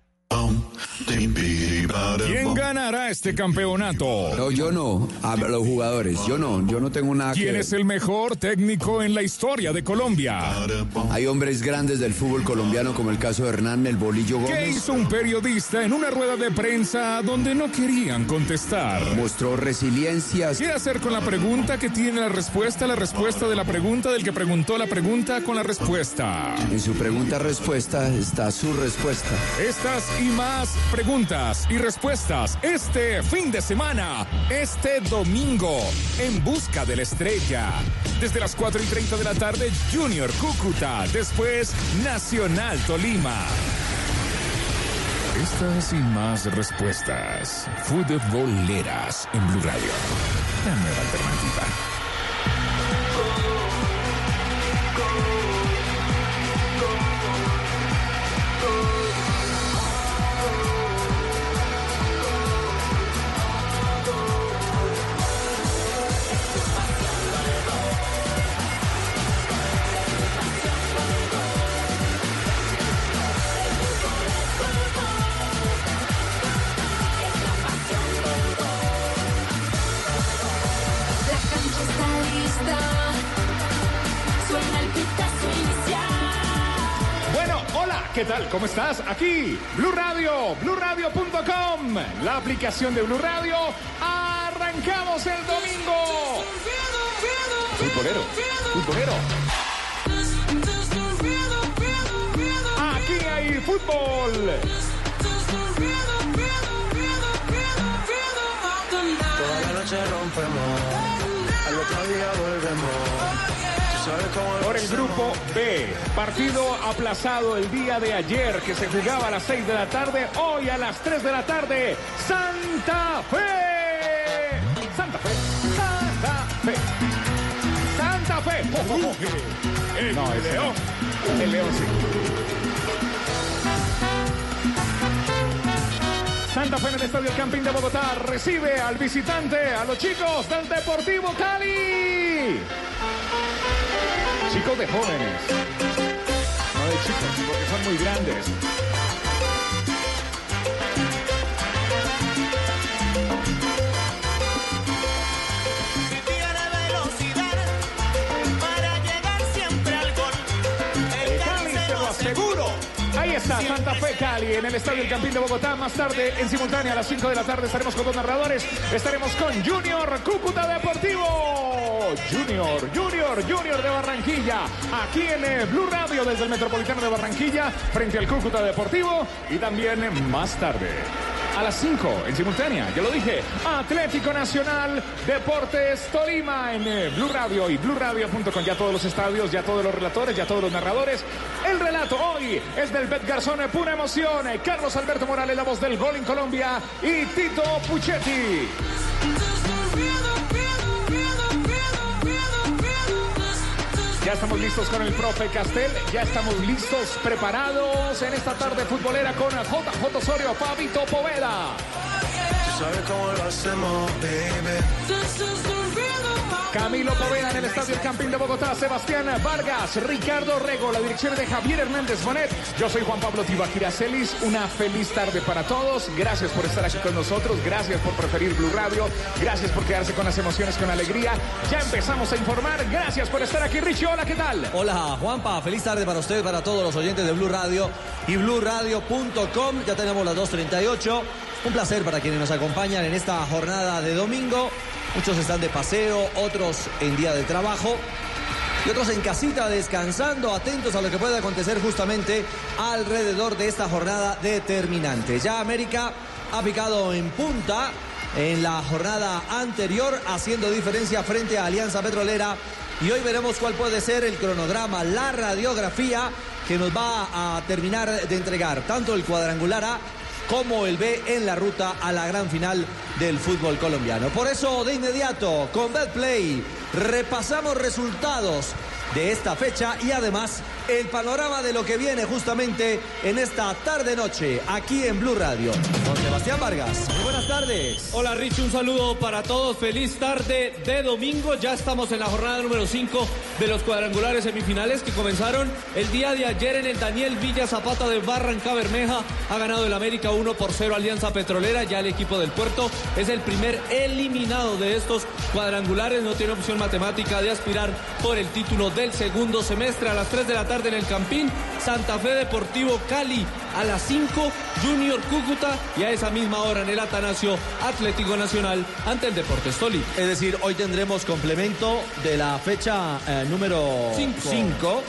¿Quién ganará este campeonato? No, yo no. A los jugadores. Yo no. Yo no tengo nada que ¿Quién ver. es el mejor técnico en la historia de Colombia? Hay hombres grandes del fútbol colombiano como el caso de Hernán El Bolillo ¿Qué Gómez. hizo un periodista en una rueda de prensa donde no querían contestar? Mostró resiliencia. ¿Qué hacer con la pregunta que tiene la respuesta, la respuesta de la pregunta del que preguntó la pregunta con la respuesta? En su pregunta-respuesta está su respuesta. Estas y más preguntas y respuestas este fin de semana, este domingo, en busca de la estrella. Desde las 4 y 30 de la tarde, Junior Cúcuta, después Nacional Tolima. Estas y más respuestas, futboleras en Blue Radio, la nueva alternativa. ¿Qué tal? ¿Cómo estás? Aquí, Blue Radio, BlueRadio.com, la aplicación de Blue Radio. Arrancamos el domingo. Futbolero, futbolero. Aquí hay fútbol. Toda la noche rompemos. Al otro día volvemos. Por el grupo B, partido aplazado el día de ayer que se jugaba a las 6 de la tarde, hoy a las 3 de la tarde, Santa Fe. Santa Fe, Santa Fe, Santa Fe. Oh, oh, oh. El no, el León. El León sí. Santa Fe en el Estadio Campín de Bogotá recibe al visitante, a los chicos del Deportivo Cali. Chicos de jóvenes. No de chicos, porque son muy grandes. Está Santa Fe Cali en el Estadio El Campín de Bogotá. Más tarde, en simultánea, a las 5 de la tarde, estaremos con dos narradores. Estaremos con Junior Cúcuta Deportivo. Junior, Junior, Junior de Barranquilla. Aquí en eh, Blue Radio desde el Metropolitano de Barranquilla, frente al Cúcuta Deportivo. Y también más tarde. A las 5 en simultánea, ya lo dije, Atlético Nacional Deportes Tolima en eh, Blue Radio y BlueRadio.com. Ya todos los estadios, ya todos los relatores, ya todos los narradores. El relato hoy es del Bet Garzón, eh, pura emoción. eh, Carlos Alberto Morales, la voz del gol en Colombia y Tito Puchetti. Ya estamos listos con el profe Castel, ya estamos listos, preparados en esta tarde futbolera con JJ Osorio, Fabito Poveda. Tú sabes cómo lo hacemos, baby. Camilo Poveda en el Estadio El Campín de Bogotá, Sebastián Vargas, Ricardo Rego, la dirección de Javier Hernández Bonet. Yo soy Juan Pablo Tibaquira Celis. Una feliz tarde para todos. Gracias por estar aquí con nosotros. Gracias por preferir Blue Radio. Gracias por quedarse con las emociones, con alegría. Ya empezamos a informar. Gracias por estar aquí, Richie. Hola, ¿qué tal? Hola, Juanpa. Feliz tarde para usted, para todos los oyentes de Blue Radio y BlueRadio.com. Ya tenemos las 2.38. Un placer para quienes nos acompañan en esta jornada de domingo. Muchos están de paseo, otros en día de trabajo y otros en casita descansando, atentos a lo que puede acontecer justamente alrededor de esta jornada determinante. Ya América ha picado en punta en la jornada anterior, haciendo diferencia frente a Alianza Petrolera. Y hoy veremos cuál puede ser el cronograma, la radiografía que nos va a terminar de entregar tanto el cuadrangular A como el B en la ruta a la gran final del fútbol colombiano. Por eso, de inmediato, con Betplay, repasamos resultados de esta fecha y además el panorama de lo que viene justamente en esta tarde-noche aquí en Blue Radio. Con Sebastián Vargas. Muy buenas tardes. Hola Rich, un saludo para todos. Feliz tarde de domingo. Ya estamos en la jornada número 5 de los cuadrangulares semifinales que comenzaron el día de ayer en el Daniel Villa Zapata de Barranca Bermeja. Ha ganado el América 1 por 0 Alianza Petrolera. Ya el equipo del puerto es el primer eliminado de estos cuadrangulares. No tiene opción matemática de aspirar por el título del segundo semestre a las 3 de la tarde en el Campín. Santa Fe Deportivo Cali a las 5. Junior Cúcuta y a esa misma hora en el Atanasio Atlético Nacional ante el Deportes Tolima. Es decir, hoy tendremos complemento de la fecha eh, número Cinco. 5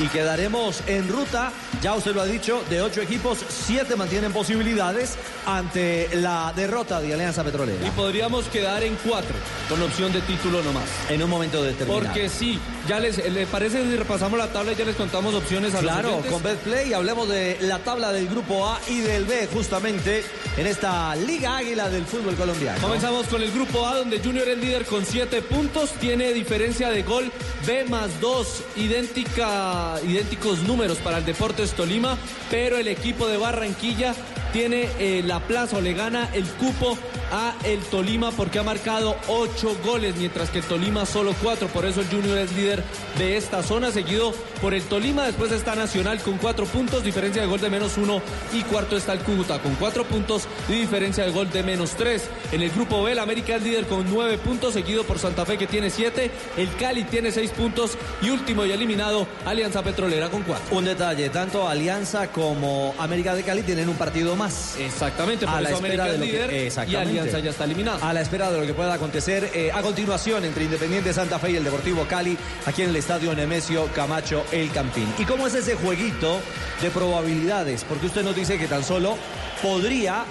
y quedaremos en ruta, ya usted lo ha dicho, de ocho equipos, siete mantienen posibilidades ante la derrota de Alianza Petrolera. Y podríamos quedar en cuatro, con opción de título nomás. En un momento determinado. Porque sí, ya les, ¿le parece si repasamos la tabla y ya les contamos opciones a Claro, los con Betplay hablemos de la tabla del grupo A y del B justamente en esta Liga Águila del fútbol colombiano. Comenzamos con el grupo A, donde Junior es líder con 7 puntos, tiene diferencia de gol B más 2, idéntica, idénticos números para el Deportes Tolima, pero el equipo de Barranquilla tiene eh, la plaza o le gana el cupo a el Tolima porque ha marcado 8 goles, mientras que el Tolima solo 4, por eso el Junior es líder de esta zona, seguido por el Tolima, después está Nacional con 4 puntos, diferencia de gol de menos 1 y cuarto está el Cúcuta con 4 puntos y diferencia de gol de menos 3. En el grupo B, el América es líder con 9 puntos, seguido por Santa Fe que tiene 7, el Cali tiene 6 puntos y último y eliminado Alianza Petrolera con 4. Un detalle, tanto Alianza como América de Cali tienen un partido más. Exactamente, por a la eso espera América de es lo que y exactamente. Alianza ya está eliminado. A la espera de lo que pueda acontecer eh, a continuación entre Independiente Santa Fe y el Deportivo Cali aquí en el Estadio Nemesio Camacho El Campín. ¿Y cómo es ese jueguito de probabilidades? Porque usted nos dice que tan solo podría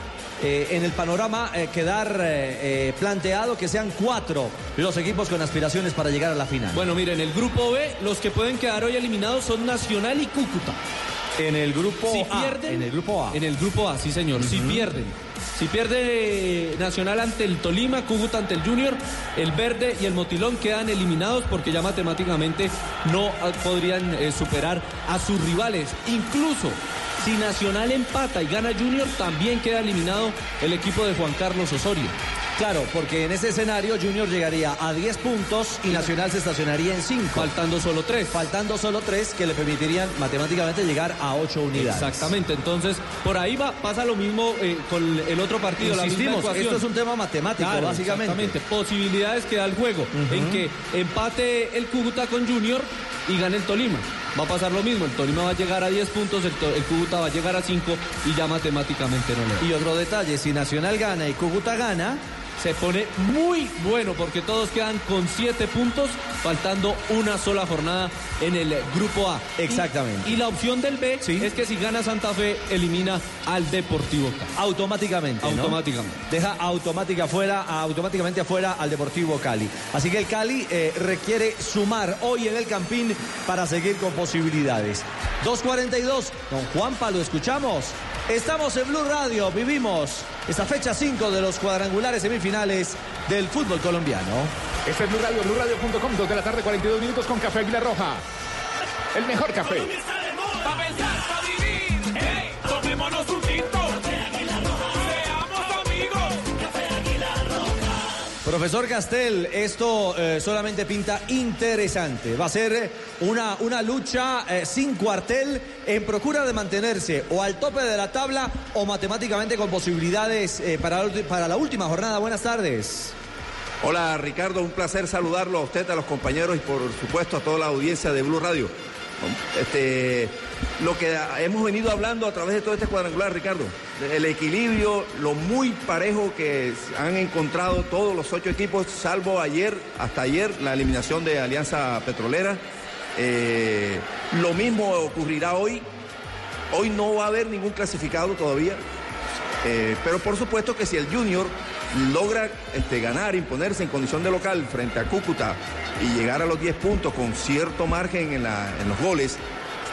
eh, en el panorama eh, quedar eh, planteado que sean cuatro los equipos con aspiraciones para llegar a la final. Bueno, miren, en el grupo B, los que pueden quedar hoy eliminados son Nacional y Cúcuta. En el grupo si A, pierden, en el grupo A. En el grupo A, sí señor. Si pierden. Si pierde Nacional ante el Tolima, Cúcuta ante el Junior, el Verde y el Motilón quedan eliminados porque ya matemáticamente no ah, podrían eh, superar a sus rivales. Incluso si Nacional empata y gana Junior, también queda eliminado el equipo de Juan Carlos Osorio. Claro, porque en ese escenario Junior llegaría a 10 puntos y Nacional se estacionaría en 5. Faltando solo 3. Faltando solo 3 que le permitirían matemáticamente llegar a 8 unidades. Exactamente, entonces por ahí va, pasa lo mismo eh, con el otro partido. la Insistimos, ecuación. esto es un tema matemático, Claro, básicamente. Exactamente, posibilidades que da el juego, en que empate el Cúcuta con Junior y gane el Tolima. Va a pasar lo mismo, el Tolima va a llegar a 10 puntos, el, el Cúcuta va a llegar a 5 y ya matemáticamente no le da. Y otro detalle, si Nacional gana y Cúcuta gana, se pone muy bueno porque todos quedan con 7 puntos, faltando una sola jornada en el grupo A. Exactamente. Y, y la opción del B es que si gana Santa Fe, elimina al Deportivo Cali. Automáticamente. ¿no? Automáticamente. Deja automática fuera, automáticamente afuera al Deportivo Cali. Así que el Cali eh, requiere sumar hoy en el Campín para seguir con posibilidades. 2.42, don Juanpa, lo escuchamos. Estamos en Blue Radio, vivimos esta fecha 5 de los cuadrangulares semifinales del fútbol colombiano. Este es Blue Radio, BlueRadio.com, 2 de la tarde, 42 minutos con Café Águila Roja. El mejor café. Profesor Castel, esto eh, solamente pinta interesante. Va a ser una, una lucha eh, sin cuartel en procura de mantenerse o al tope de la tabla o matemáticamente con posibilidades eh, para, para la última jornada. Buenas tardes. Hola Ricardo, un placer saludarlo a usted, a los compañeros y por supuesto a toda la audiencia de Blue Radio. Este, lo que hemos venido hablando a través de todo este cuadrangular, Ricardo, el equilibrio, lo muy parejo que han encontrado todos los ocho equipos, salvo ayer, hasta ayer, la eliminación de Alianza Petrolera. Eh, lo mismo ocurrirá hoy. Hoy no va a haber ningún clasificado todavía. Eh, pero por supuesto que si el Junior logra este, ganar, imponerse en condición de local frente a Cúcuta y llegar a los 10 puntos con cierto margen en, los goles,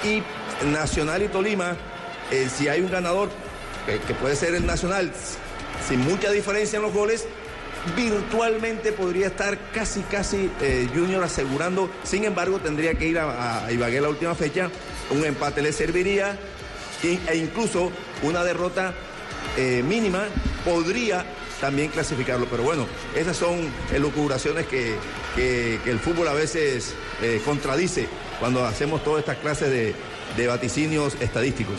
y Nacional y Tolima, eh, si hay un ganador, que puede ser el Nacional, sin mucha diferencia en los goles, virtualmente podría estar casi, casi eh, Junior asegurando. Sin embargo, tendría que ir a, a Ibagué la última fecha. Un empate le serviría e incluso una derrota eh, mínima podría también clasificarlo. Pero bueno, esas son elucubraciones que, que- que el fútbol a veces eh, contradice cuando hacemos todas estas clases de, de vaticinios estadísticos.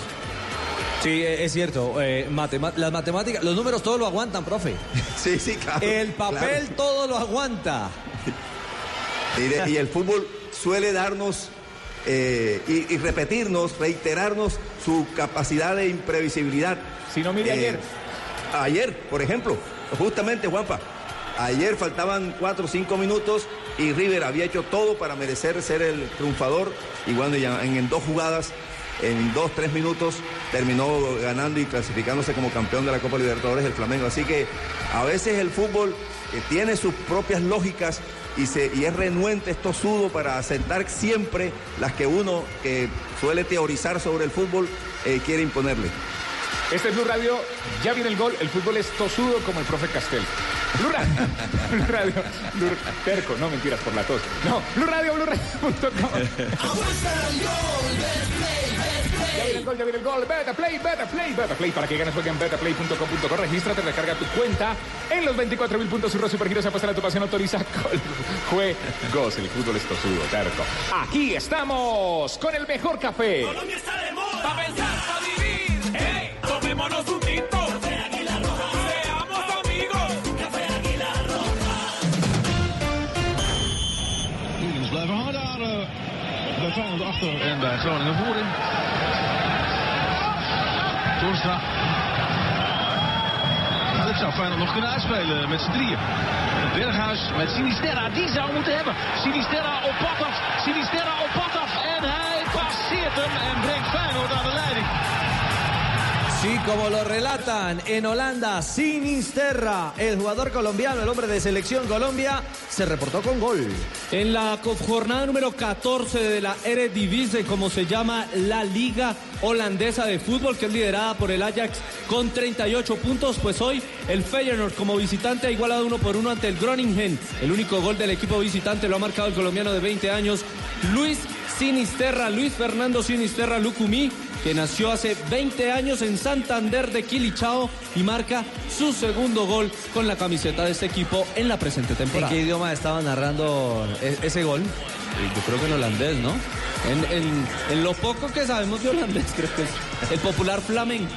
Sí, eh, es cierto. eh, las matemáticas, los números todos lo aguantan, profe. Sí, sí, claro. El papel claro. todo lo aguanta. Y, de- y el fútbol suele darnos eh, y, y repetirnos, reiterarnos su capacidad de imprevisibilidad. Si no, mire ayer. Ayer, por ejemplo, justamente, Juanpa, ayer faltaban cuatro o cinco minutos y River había hecho todo para merecer ser el triunfador y bueno, ya en, dos jugadas, en dos, tres minutos, terminó ganando y clasificándose como campeón de la Copa Libertadores del Flamengo. Así que a veces el fútbol eh, tiene sus propias lógicas y, es renuente, es tosudo para aceptar siempre las que uno que suele teorizar sobre el fútbol eh, quiere imponerle. Este es Blue Radio, ya viene el gol, el fútbol es tosudo como el profe Castel. Blue Radio, Blue Radio, terco, no mentiras por la tos. No, Blue Radio, Blue Radio.com. Ya viene el gol, ya el gol. Beta Play, Beta Play, Beta Play. Para que ganes, juega en betaplay.com.co. Regístrate, recarga tu cuenta en los 24 mil puntos. Surro Supergiros, apuesta a tu pasión, autoriza juegos. El fútbol es tosudo, terco. Aquí estamos con el mejor café. Colombia está de moda. Pa' pensar, pa' vivir. En bij Groningen voorin. Torstra. Dit zou Feyenoord nog kunnen uitspelen met z'n drieën. Berghuis met Sinisterra, die zou moeten hebben. Sinisterra op pad af, Sinisterra op pad af. En hij passeert hem en brengt Feyenoord aan de leiding. Sí, como lo relatan en Holanda, Sinisterra, el jugador colombiano, el hombre de selección Colombia, se reportó con gol. En la jornada número 14 de la Eredivisie, como se llama la Liga Holandesa de Fútbol, que es liderada por el Ajax con 38 puntos, pues hoy el Feyenoord como visitante ha igualado uno por uno ante el Groningen. El único gol del equipo visitante lo ha marcado el colombiano de 20 años, Luis Sinisterra, Luis Fernando Sinisterra Lucumí, que nació hace 20 años en Santander de Quilichao y marca su segundo gol con la camiseta de este equipo en la presente ¿En temporada. qué idioma estaba narrando e- ese gol? Yo creo que en holandés, ¿no? En, en- en lo poco que sabemos de holandés, creo que es el popular flamenco.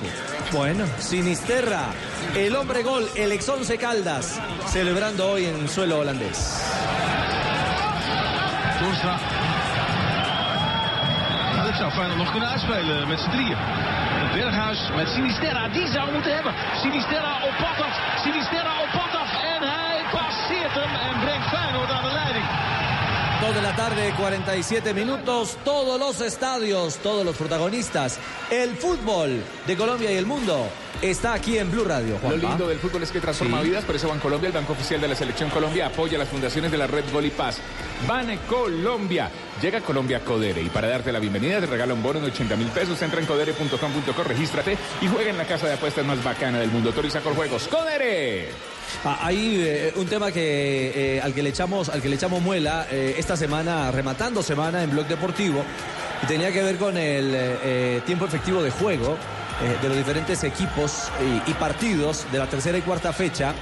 Bueno, Sinisterra, el hombre gol, el ex once Caldas, celebrando hoy en suelo holandés. Torstra. Zou Feyenoord nog kunnen uitspelen met z'n drieën. Berghuis met Sinisterra, die zou moeten hebben. Sinisterra op pad af, Sinisterra op pad af. En hij passeert hem en brengt Feyenoord aan de leiding. 2 de la tarde, 47 minutos, todos los estadios, todos los protagonistas, el fútbol de Colombia y el mundo está aquí en Blue Radio. Lo Juanpa. lindo del fútbol es que transforma Sí. vidas, por eso Bancolombia, el banco oficial de la selección Colombia, apoya las fundaciones de la red Gol y Paz. Ban Colombia. Llega Colombia Codere y para darte la bienvenida te regala un bono de 80 mil pesos. Entra en codere.com.co, regístrate y juega en la casa de apuestas más bacana del mundo. Autoriza con juegos. ¡Codere! Ah, Hay eh, un tema que eh, al que le echamos al que le echamos muela eh, esta semana rematando semana en Blog Deportivo y tenía que ver con el tiempo efectivo de juego eh, de los diferentes equipos y, partidos de la tercera y cuarta fecha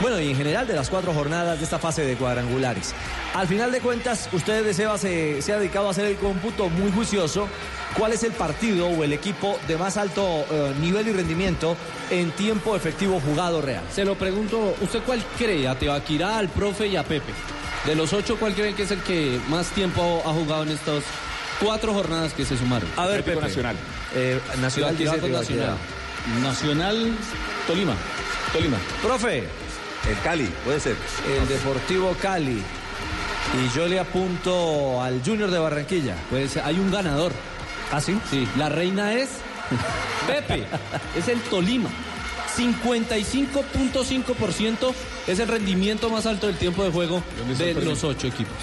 Bueno, y en general de las cuatro jornadas de esta fase de cuadrangulares. Al final de cuentas, usted de Seba se, se ha dedicado a hacer el cómputo muy juicioso. ¿Cuál es el partido o el equipo de más alto eh, nivel y rendimiento en tiempo efectivo jugado real? Se lo pregunto, ¿usted cuál cree? ¿A Tebaquirá, al profe y a Pepe? De los ocho, ¿cuál cree que es el que más tiempo ha jugado en estas cuatro jornadas que se sumaron? A ver, Pepe. Nacional. Eh, Nacional dice. Nacional. Nacional, Tolima. Tolima. Profe, El Cali, puede ser. el Deportivo Cali. Y yo le apunto al Junior de Barranquilla. Pues hay un ganador. ¿Ah, sí? Sí, la reina es Pepe, es el Tolima. 55.5% es el rendimiento más alto del tiempo de juego de los ocho equipos.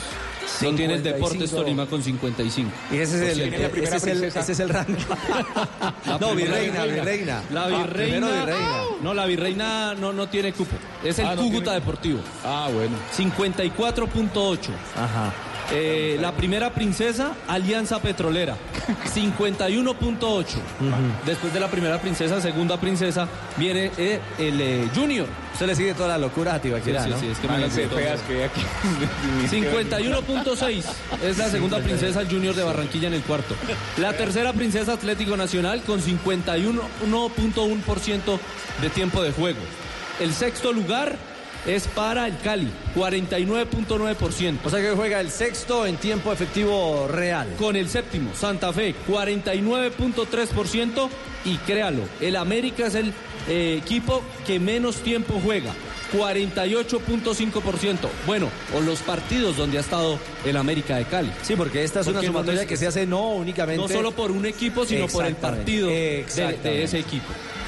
Lo tiene el 55. Deportes Tolima con 55. Y ese es el, ¿Quién es la primera ese es el, ese es el rango. No, virreina, virreina. La Ah, virreina. primero virreina. No, la virreina no, no tiene cupo. Es el Ah, no Cúcuta tiene- Deportivo. Ah, bueno. 54.8. Ajá. Eh, la primera princesa, Alianza Petrolera, 51.8. Después de la primera princesa, segunda princesa, viene eh, el eh, Junior. Usted le sigue toda la locura a Sí, Tibaquirá, sí, ¿no? sí, es que me hay aquí. 51.6 es la segunda princesa el Junior de Barranquilla en el cuarto. La tercera princesa Atlético Nacional con 51.1% de tiempo de juego. El sexto lugar es para el Cali, 49.9%. O sea que juega el sexto en tiempo efectivo real. Con el séptimo, Santa Fe, 49.3% y créalo, el América es el eh, equipo que menos tiempo juega. 48.5%. Bueno, o los partidos donde ha estado el América de Cali. Sí, porque esta es una no sumatoria es- que se hace no únicamente. No solo por un equipo, sino por el partido de, de ese equipo.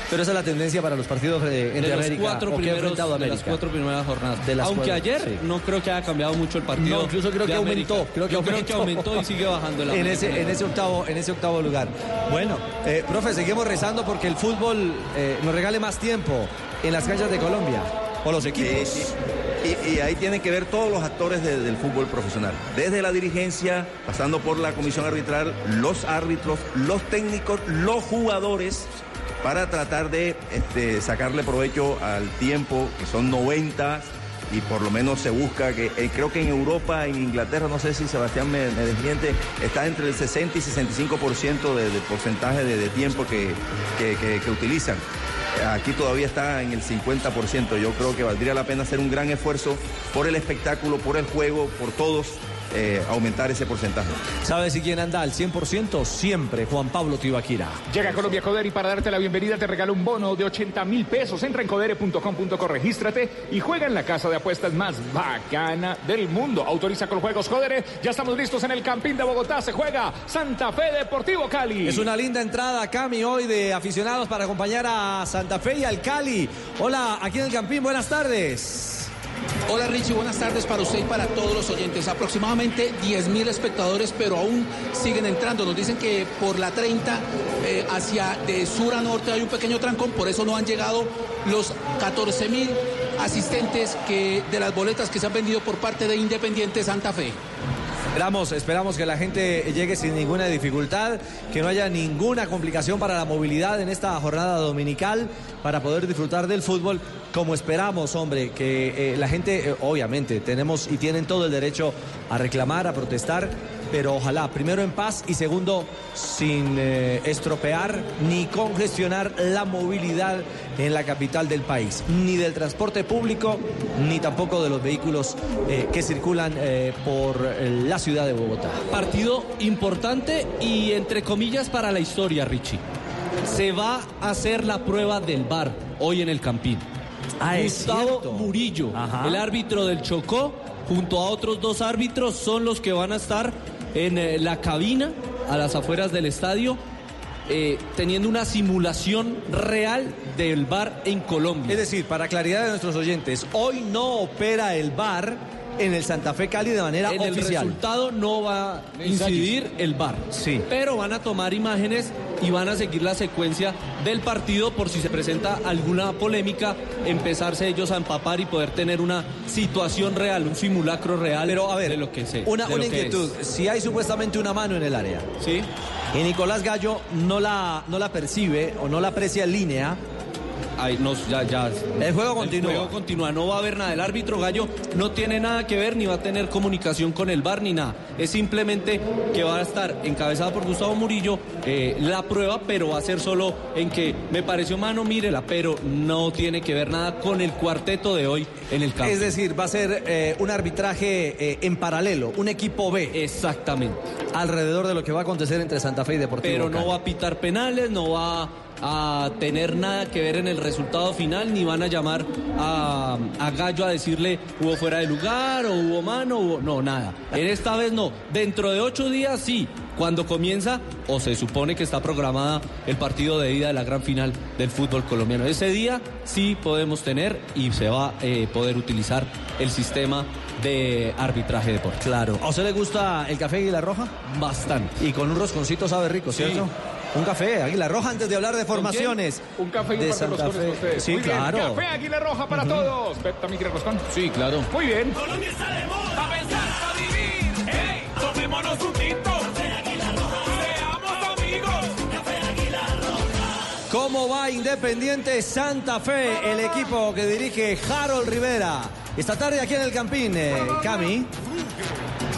Pero esa es la tendencia para los partidos de, entre De los América. cuatro o que ha primeros, enfrentado de las América. cuatro primeras jornadas. De las Aunque cuatro, ayer sí. no creo que haya cambiado mucho el partido. No, incluso creo de que América. aumentó. Creo que Yo aumentó. creo que aumentó y sigue bajando el en América. ese, en ese octavo, en ese octavo lugar. Bueno, eh, profe, seguimos rezando porque el fútbol eh, nos regale más tiempo en las canchas de Colombia. O los equipos. Sí, sí. Y, y ahí tienen que ver todos los actores de- del fútbol profesional, desde la dirigencia, pasando por la comisión arbitral, los árbitros, los técnicos, los jugadores, para tratar de este, sacarle provecho al tiempo, que son 90, y por lo menos se busca que, eh, creo que en Europa, en Inglaterra, no sé si Sebastián me, me desmiente, está entre el 60 y 65% de, de porcentaje de, tiempo que, que- que- que utilizan. Aquí todavía está en el 50%. Yo creo que valdría la pena hacer un gran esfuerzo por el espectáculo, por el juego, por todos, eh, aumentar ese porcentaje. ¿Sabe si quién anda al 100%? Siempre Juan Pablo Tibaquira. Llega a Colombia Coder y para darte la bienvenida te regalo un bono de 80 mil pesos. Entra en codere.com.co, regístrate y juega en la casa de apuestas más bacana del mundo. Autoriza con juegos Codere. Ya estamos listos en el Campín de Bogotá. Se juega Santa Fe Deportivo Cali. Es una linda entrada, Cami, hoy de aficionados para acompañar a Santa Fe y al Cali. Hola, aquí en el Campín, buenas tardes. Hola Richie, buenas tardes para usted y para todos los oyentes. Aproximadamente 10 mil espectadores, pero aún siguen entrando. Nos dicen que por la 30 eh, hacia de sur a norte hay un pequeño trancón, por eso no han llegado los 14 mil asistentes que, de las boletas que se han vendido por parte de Independiente Santa Fe. Esperamos, esperamos que la gente llegue sin ninguna dificultad, que no haya ninguna complicación para la movilidad en esta jornada dominical, para poder disfrutar del fútbol como esperamos, hombre, que eh, la gente, eh, obviamente, tenemos y tienen todo el derecho a reclamar, a protestar, pero ojalá, primero en paz y segundo, sin eh, estropear ni congestionar la movilidad en la capital del país, ni del transporte público, ni tampoco de los vehículos eh, que circulan eh, por la ciudad de Bogotá. Partido importante y entre comillas para la historia, Richie. Se va a hacer la prueba del VAR hoy en el Campín. Ah, Gustavo. Murillo, Ajá. el árbitro del Chocó, junto a otros dos árbitros, son los que van a estar en eh, la cabina a las afueras del estadio. eh, teniendo una simulación real del VAR en Colombia. Es decir, para claridad de nuestros oyentes, hoy no opera el VAR en el Santa Fe Cali de manera en el oficial. resultado no va a incidir el VAR. Sí. Pero van a tomar imágenes y van a seguir la secuencia del partido por si se presenta alguna polémica, empezarse ellos a empapar y poder tener una situación real, un simulacro real Pero a ver, de lo que sé. Una, inquietud. Si hay supuestamente una mano en el área Sí. y Nicolás Gallo no la, no la percibe o no la aprecia en línea, ahí nos, ya, ya. El juego continúa. El juego continúa. No va a haber nada. El árbitro Gallo no tiene nada que ver ni va a tener comunicación con el VAR ni nada. Es simplemente que va a estar encabezada por Gustavo Murillo eh, la prueba, pero va a ser solo en que me pareció mano, mírela, pero no tiene que ver nada con el cuarteto de hoy en el campo. Es decir, va a ser eh, un arbitraje eh, en paralelo, un equipo B. Exactamente. Alrededor de lo que va a acontecer entre Santa Fe y Deportivo Pero no Cali. va a pitar penales, no va a tener nada que ver en el resultado final, ni van a llamar a, a Gallo a decirle hubo fuera de lugar o hubo mano, hubo... no, nada. En esta vez no. Dentro de ocho días sí. Cuando comienza, o se supone que está programada el partido de ida de la gran final del fútbol colombiano. Ese día sí podemos tener y se va a eh, poder utilizar el sistema de arbitraje deportivo. Claro. ¿A usted le gusta el café Águila Roja? Bastante. Y con un rosconcito sabe rico, Sí. Un café Águila Roja antes de hablar de ¿Con formaciones. Un café y un de par de Santa roscones ustedes. Sí, Muy bien, claro. Café Águila Roja para todos. Pep también quiere roscón. Sí, claro. Muy bien. Colombia está de moda. Pa' pensar, pa' vivir. ¡Ey! Tomémonos un tinto. Seamos amigos. Café Águila Roja. ¿Cómo va Independiente Santa Fe, el equipo que dirige Harold Rivera? Esta tarde aquí en el Campín, eh, Cami.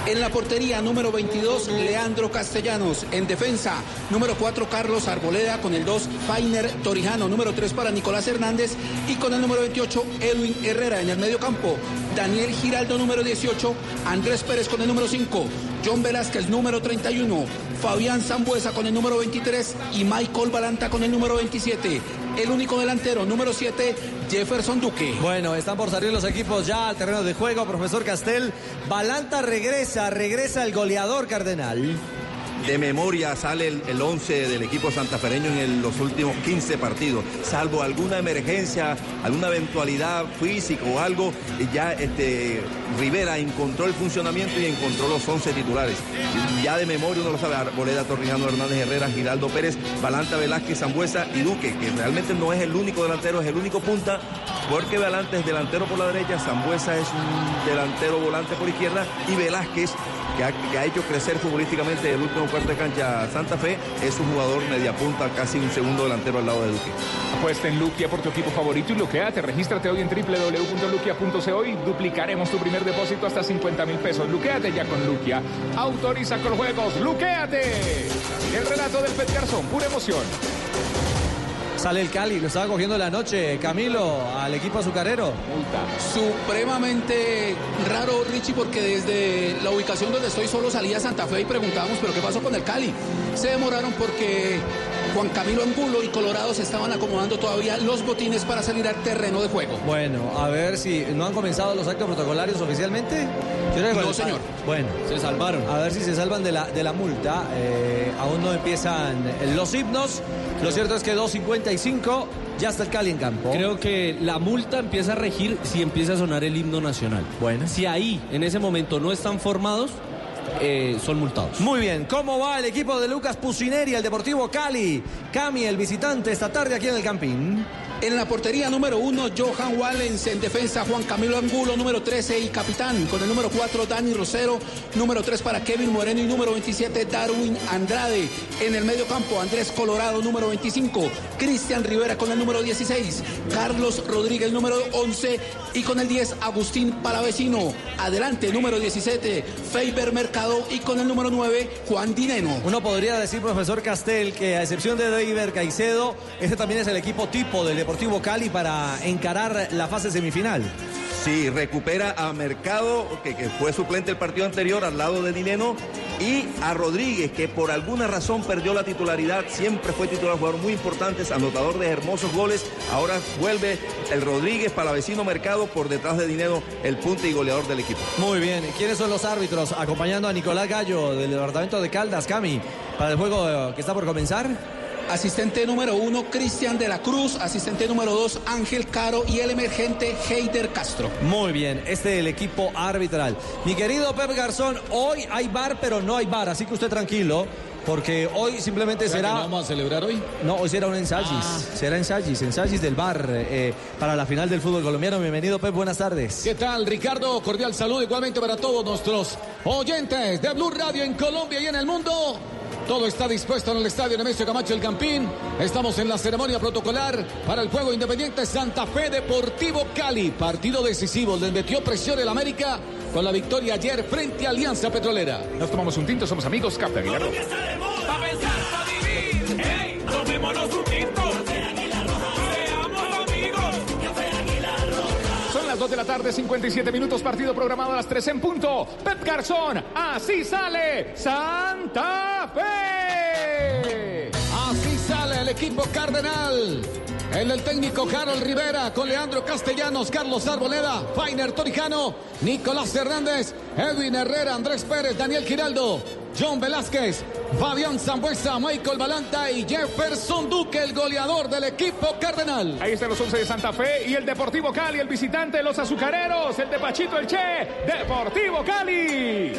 En la portería, número 22, Leandro Castellanos. En defensa, número 4, Carlos Arboleda. Con el 2, Fainer Torijano. Número 3 para Nicolás Hernández. Y con el número 28, Edwin Herrera. En el medio campo, Daniel Giraldo, número 18. Andrés Pérez con el número 5. John Velázquez, número 31. Fabián Zambuesa con el número 23. Y Michael Balanta con el número 27. El único delantero, número 7, Jefferson Duque. Bueno, están por salir los equipos ya al terreno de juego, profesor Castel. Balanta regresa, regresa el goleador Cardenal. De memoria sale el, el 11 del equipo santafereño en los últimos 15 partidos, salvo alguna emergencia, alguna eventualidad física o algo, ya este, Rivera encontró el funcionamiento y encontró los 11 titulares. Ya de memoria uno lo sabe, Arboleda, Torrijano, Hernández Herrera, Giraldo Pérez, Balanta Velázquez, Zambuesa y Duque, que realmente no es el único delantero, es el único punta, porque Balanta es delantero por la derecha, Zambuesa es un delantero volante por izquierda y Velázquez que ha, hecho crecer futbolísticamente el último cuarto de cancha Santa Fe, es un jugador media punta, casi un segundo delantero al lado de Duque. Apuesta en Luquia por tu equipo favorito y luqueate. Regístrate hoy en www.luquia.co y duplicaremos tu primer depósito hasta 50 mil pesos. Luqueate ya con Luquia. Autoriza con juegos. ¡Luqueate! El relato del Pet Garzón, pura emoción. Sale el Cali, lo estaba cogiendo la noche, Camilo, al equipo azucarero. Supremamente raro, Richie, porque desde la ubicación donde estoy solo salía Santa Fe y preguntábamos, ¿pero qué pasó con el Cali? Se demoraron porque Juan Camilo Angulo y Colorado se estaban acomodando todavía los botines para salir al terreno de juego. Bueno, a ver si no han comenzado los actos protocolarios oficialmente. No, señor. Bueno, Se salvaron. a ver si se salvan de la, de la multa. Eh, aún no empiezan los himnos. Lo cierto es que 2.55 ya está el Cali en campo. Creo que la multa empieza a regir si empieza a sonar el himno nacional. Bueno. Si ahí, en ese momento, no están formados, eh, son multados. Muy bien, ¿cómo va el equipo de Lucas Pusineri, el Deportivo Cali? Cami, el visitante, esta tarde aquí en el Campín. En la portería número uno, Johan Wallens. En defensa, Juan Camilo Angulo, número 13 y capitán. Con el número 4, Dani Rosero. Número 3 para Kevin Moreno y número 27, Darwin Andrade. En el medio campo, Andrés Colorado, número 25. Cristian Rivera con el número 16. Carlos Rodríguez, número 11. Y con el 10, Agustín Palavecino. Adelante, número 17, Feiber Mercado. Y con el número 9, Juan Dineno. Uno podría decir, profesor Castel, que a excepción de David Caicedo, este también es el equipo tipo del Deportivo Cali para encarar la fase semifinal. Sí, recupera a Mercado, que, que fue suplente el partido anterior al lado de Dineno, y a Rodríguez, que por alguna razón perdió la titularidad, siempre fue titular, jugador muy importante, anotador de hermosos goles. Ahora vuelve el Rodríguez para vecino Mercado, por detrás de Dineno, el punte y goleador del equipo. Muy bien, ¿quiénes son los árbitros acompañando a Nicolás Gallo del departamento de Caldas, Cami, para el juego eh, que está por comenzar? Asistente número uno, Cristian de la Cruz. Asistente número dos, Ángel Caro. Y el emergente, Heider Castro. Muy bien, este es el equipo arbitral. Mi querido Pep Garzón, hoy hay bar, pero no hay bar, así que usted tranquilo. Porque hoy simplemente será. vamos a celebrar hoy? No, hoy será un ensayis. Ah. Será ensayis, ensayis del bar eh, para la final del fútbol colombiano. Bienvenido, Pep, buenas tardes. ¿Qué tal, Ricardo? Cordial saludo igualmente para todos nuestros oyentes de Blue Radio en Colombia y en el mundo. Todo está dispuesto en el estadio Nemesio Camacho El Campín. Estamos en la ceremonia protocolar para el juego independiente Santa Fe Deportivo Cali. Partido decisivo, le metió presión el América con la victoria ayer frente a Alianza Petrolera. Nos tomamos un tinto, somos amigos, Capta Aguilar. Pa' pensar, pa' vivir. Hey, tomémonos un tinto. Las 2 de la tarde, 57 minutos, partido programado a las 3 en punto. Pep Garzón, así sale Santa Fe. Así sale el equipo cardenal. El del técnico Harold Rivera con Leandro Castellanos, Carlos Arboleda, Fainer Torijano, Nicolás Hernández, Edwin Herrera, Andrés Pérez, Daniel Giraldo, John Velázquez, Fabián Zambuesa, Michael Balanta y Jefferson Duque, el goleador del equipo cardenal. Ahí están los 11 de Santa Fe y el Deportivo Cali, el visitante, los azucareros, el de Pachito El Che, Deportivo Cali.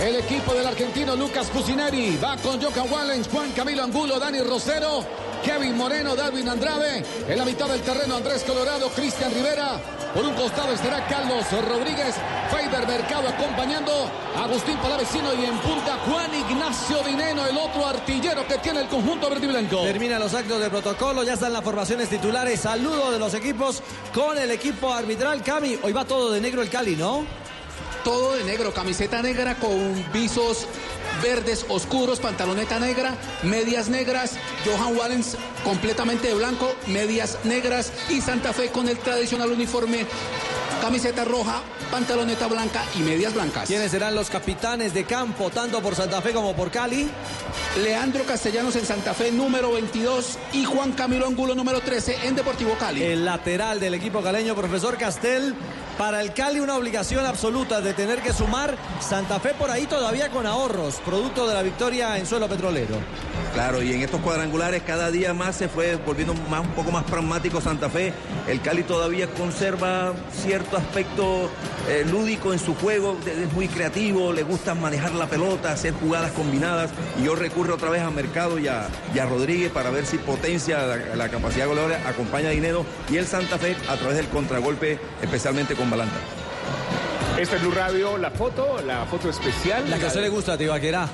El equipo del argentino Lucas Cusineri va con Jocan Wallens, Juan Camilo Angulo, Dani Rosero, Kevin Moreno, Darwin Andrade. En la mitad del terreno Andrés Colorado, Cristian Rivera. Por un costado estará Carlos Rodríguez, Feiber Mercado acompañando a Agustín Palavecino y en punta Juan Ignacio Dineno, el otro artillero que tiene el conjunto verde y blanco. Termina los actos de protocolo, ya están las formaciones titulares. Saludo de los equipos con el equipo arbitral. Cami, hoy va todo de negro el Cali, ¿no? Todo de negro, camiseta negra con visos verdes oscuros, pantaloneta negra, medias negras, Johan Wallens completamente de blanco, medias negras y Santa Fe con el tradicional uniforme, camiseta roja, pantaloneta blanca y medias blancas. ¿Quiénes serán los capitanes de campo, tanto por Santa Fe como por Cali? Leandro Castellanos en Santa Fe número 22 y Juan Camilo Angulo número 13 en Deportivo Cali. El lateral del equipo caleño, profesor Castel. Para el Cali una obligación absoluta de tener que sumar Santa Fe por ahí todavía con ahorros, producto de la victoria en suelo petrolero. Claro, y en estos cuadrangulares cada día más se fue volviendo más, un poco más pragmático Santa Fe. El Cali todavía conserva cierto aspecto eh, lúdico en su juego, es muy creativo, le gusta manejar la pelota, hacer jugadas combinadas. Y yo recurro otra vez a Mercado y a, y a Rodríguez para ver si potencia la, la capacidad goleadora, acompaña a Dinero y el Santa Fe a través del contragolpe, especialmente con Balanta. Este es Blue Radio, la foto, la foto especial. La que a usted le gusta, Tibaquera.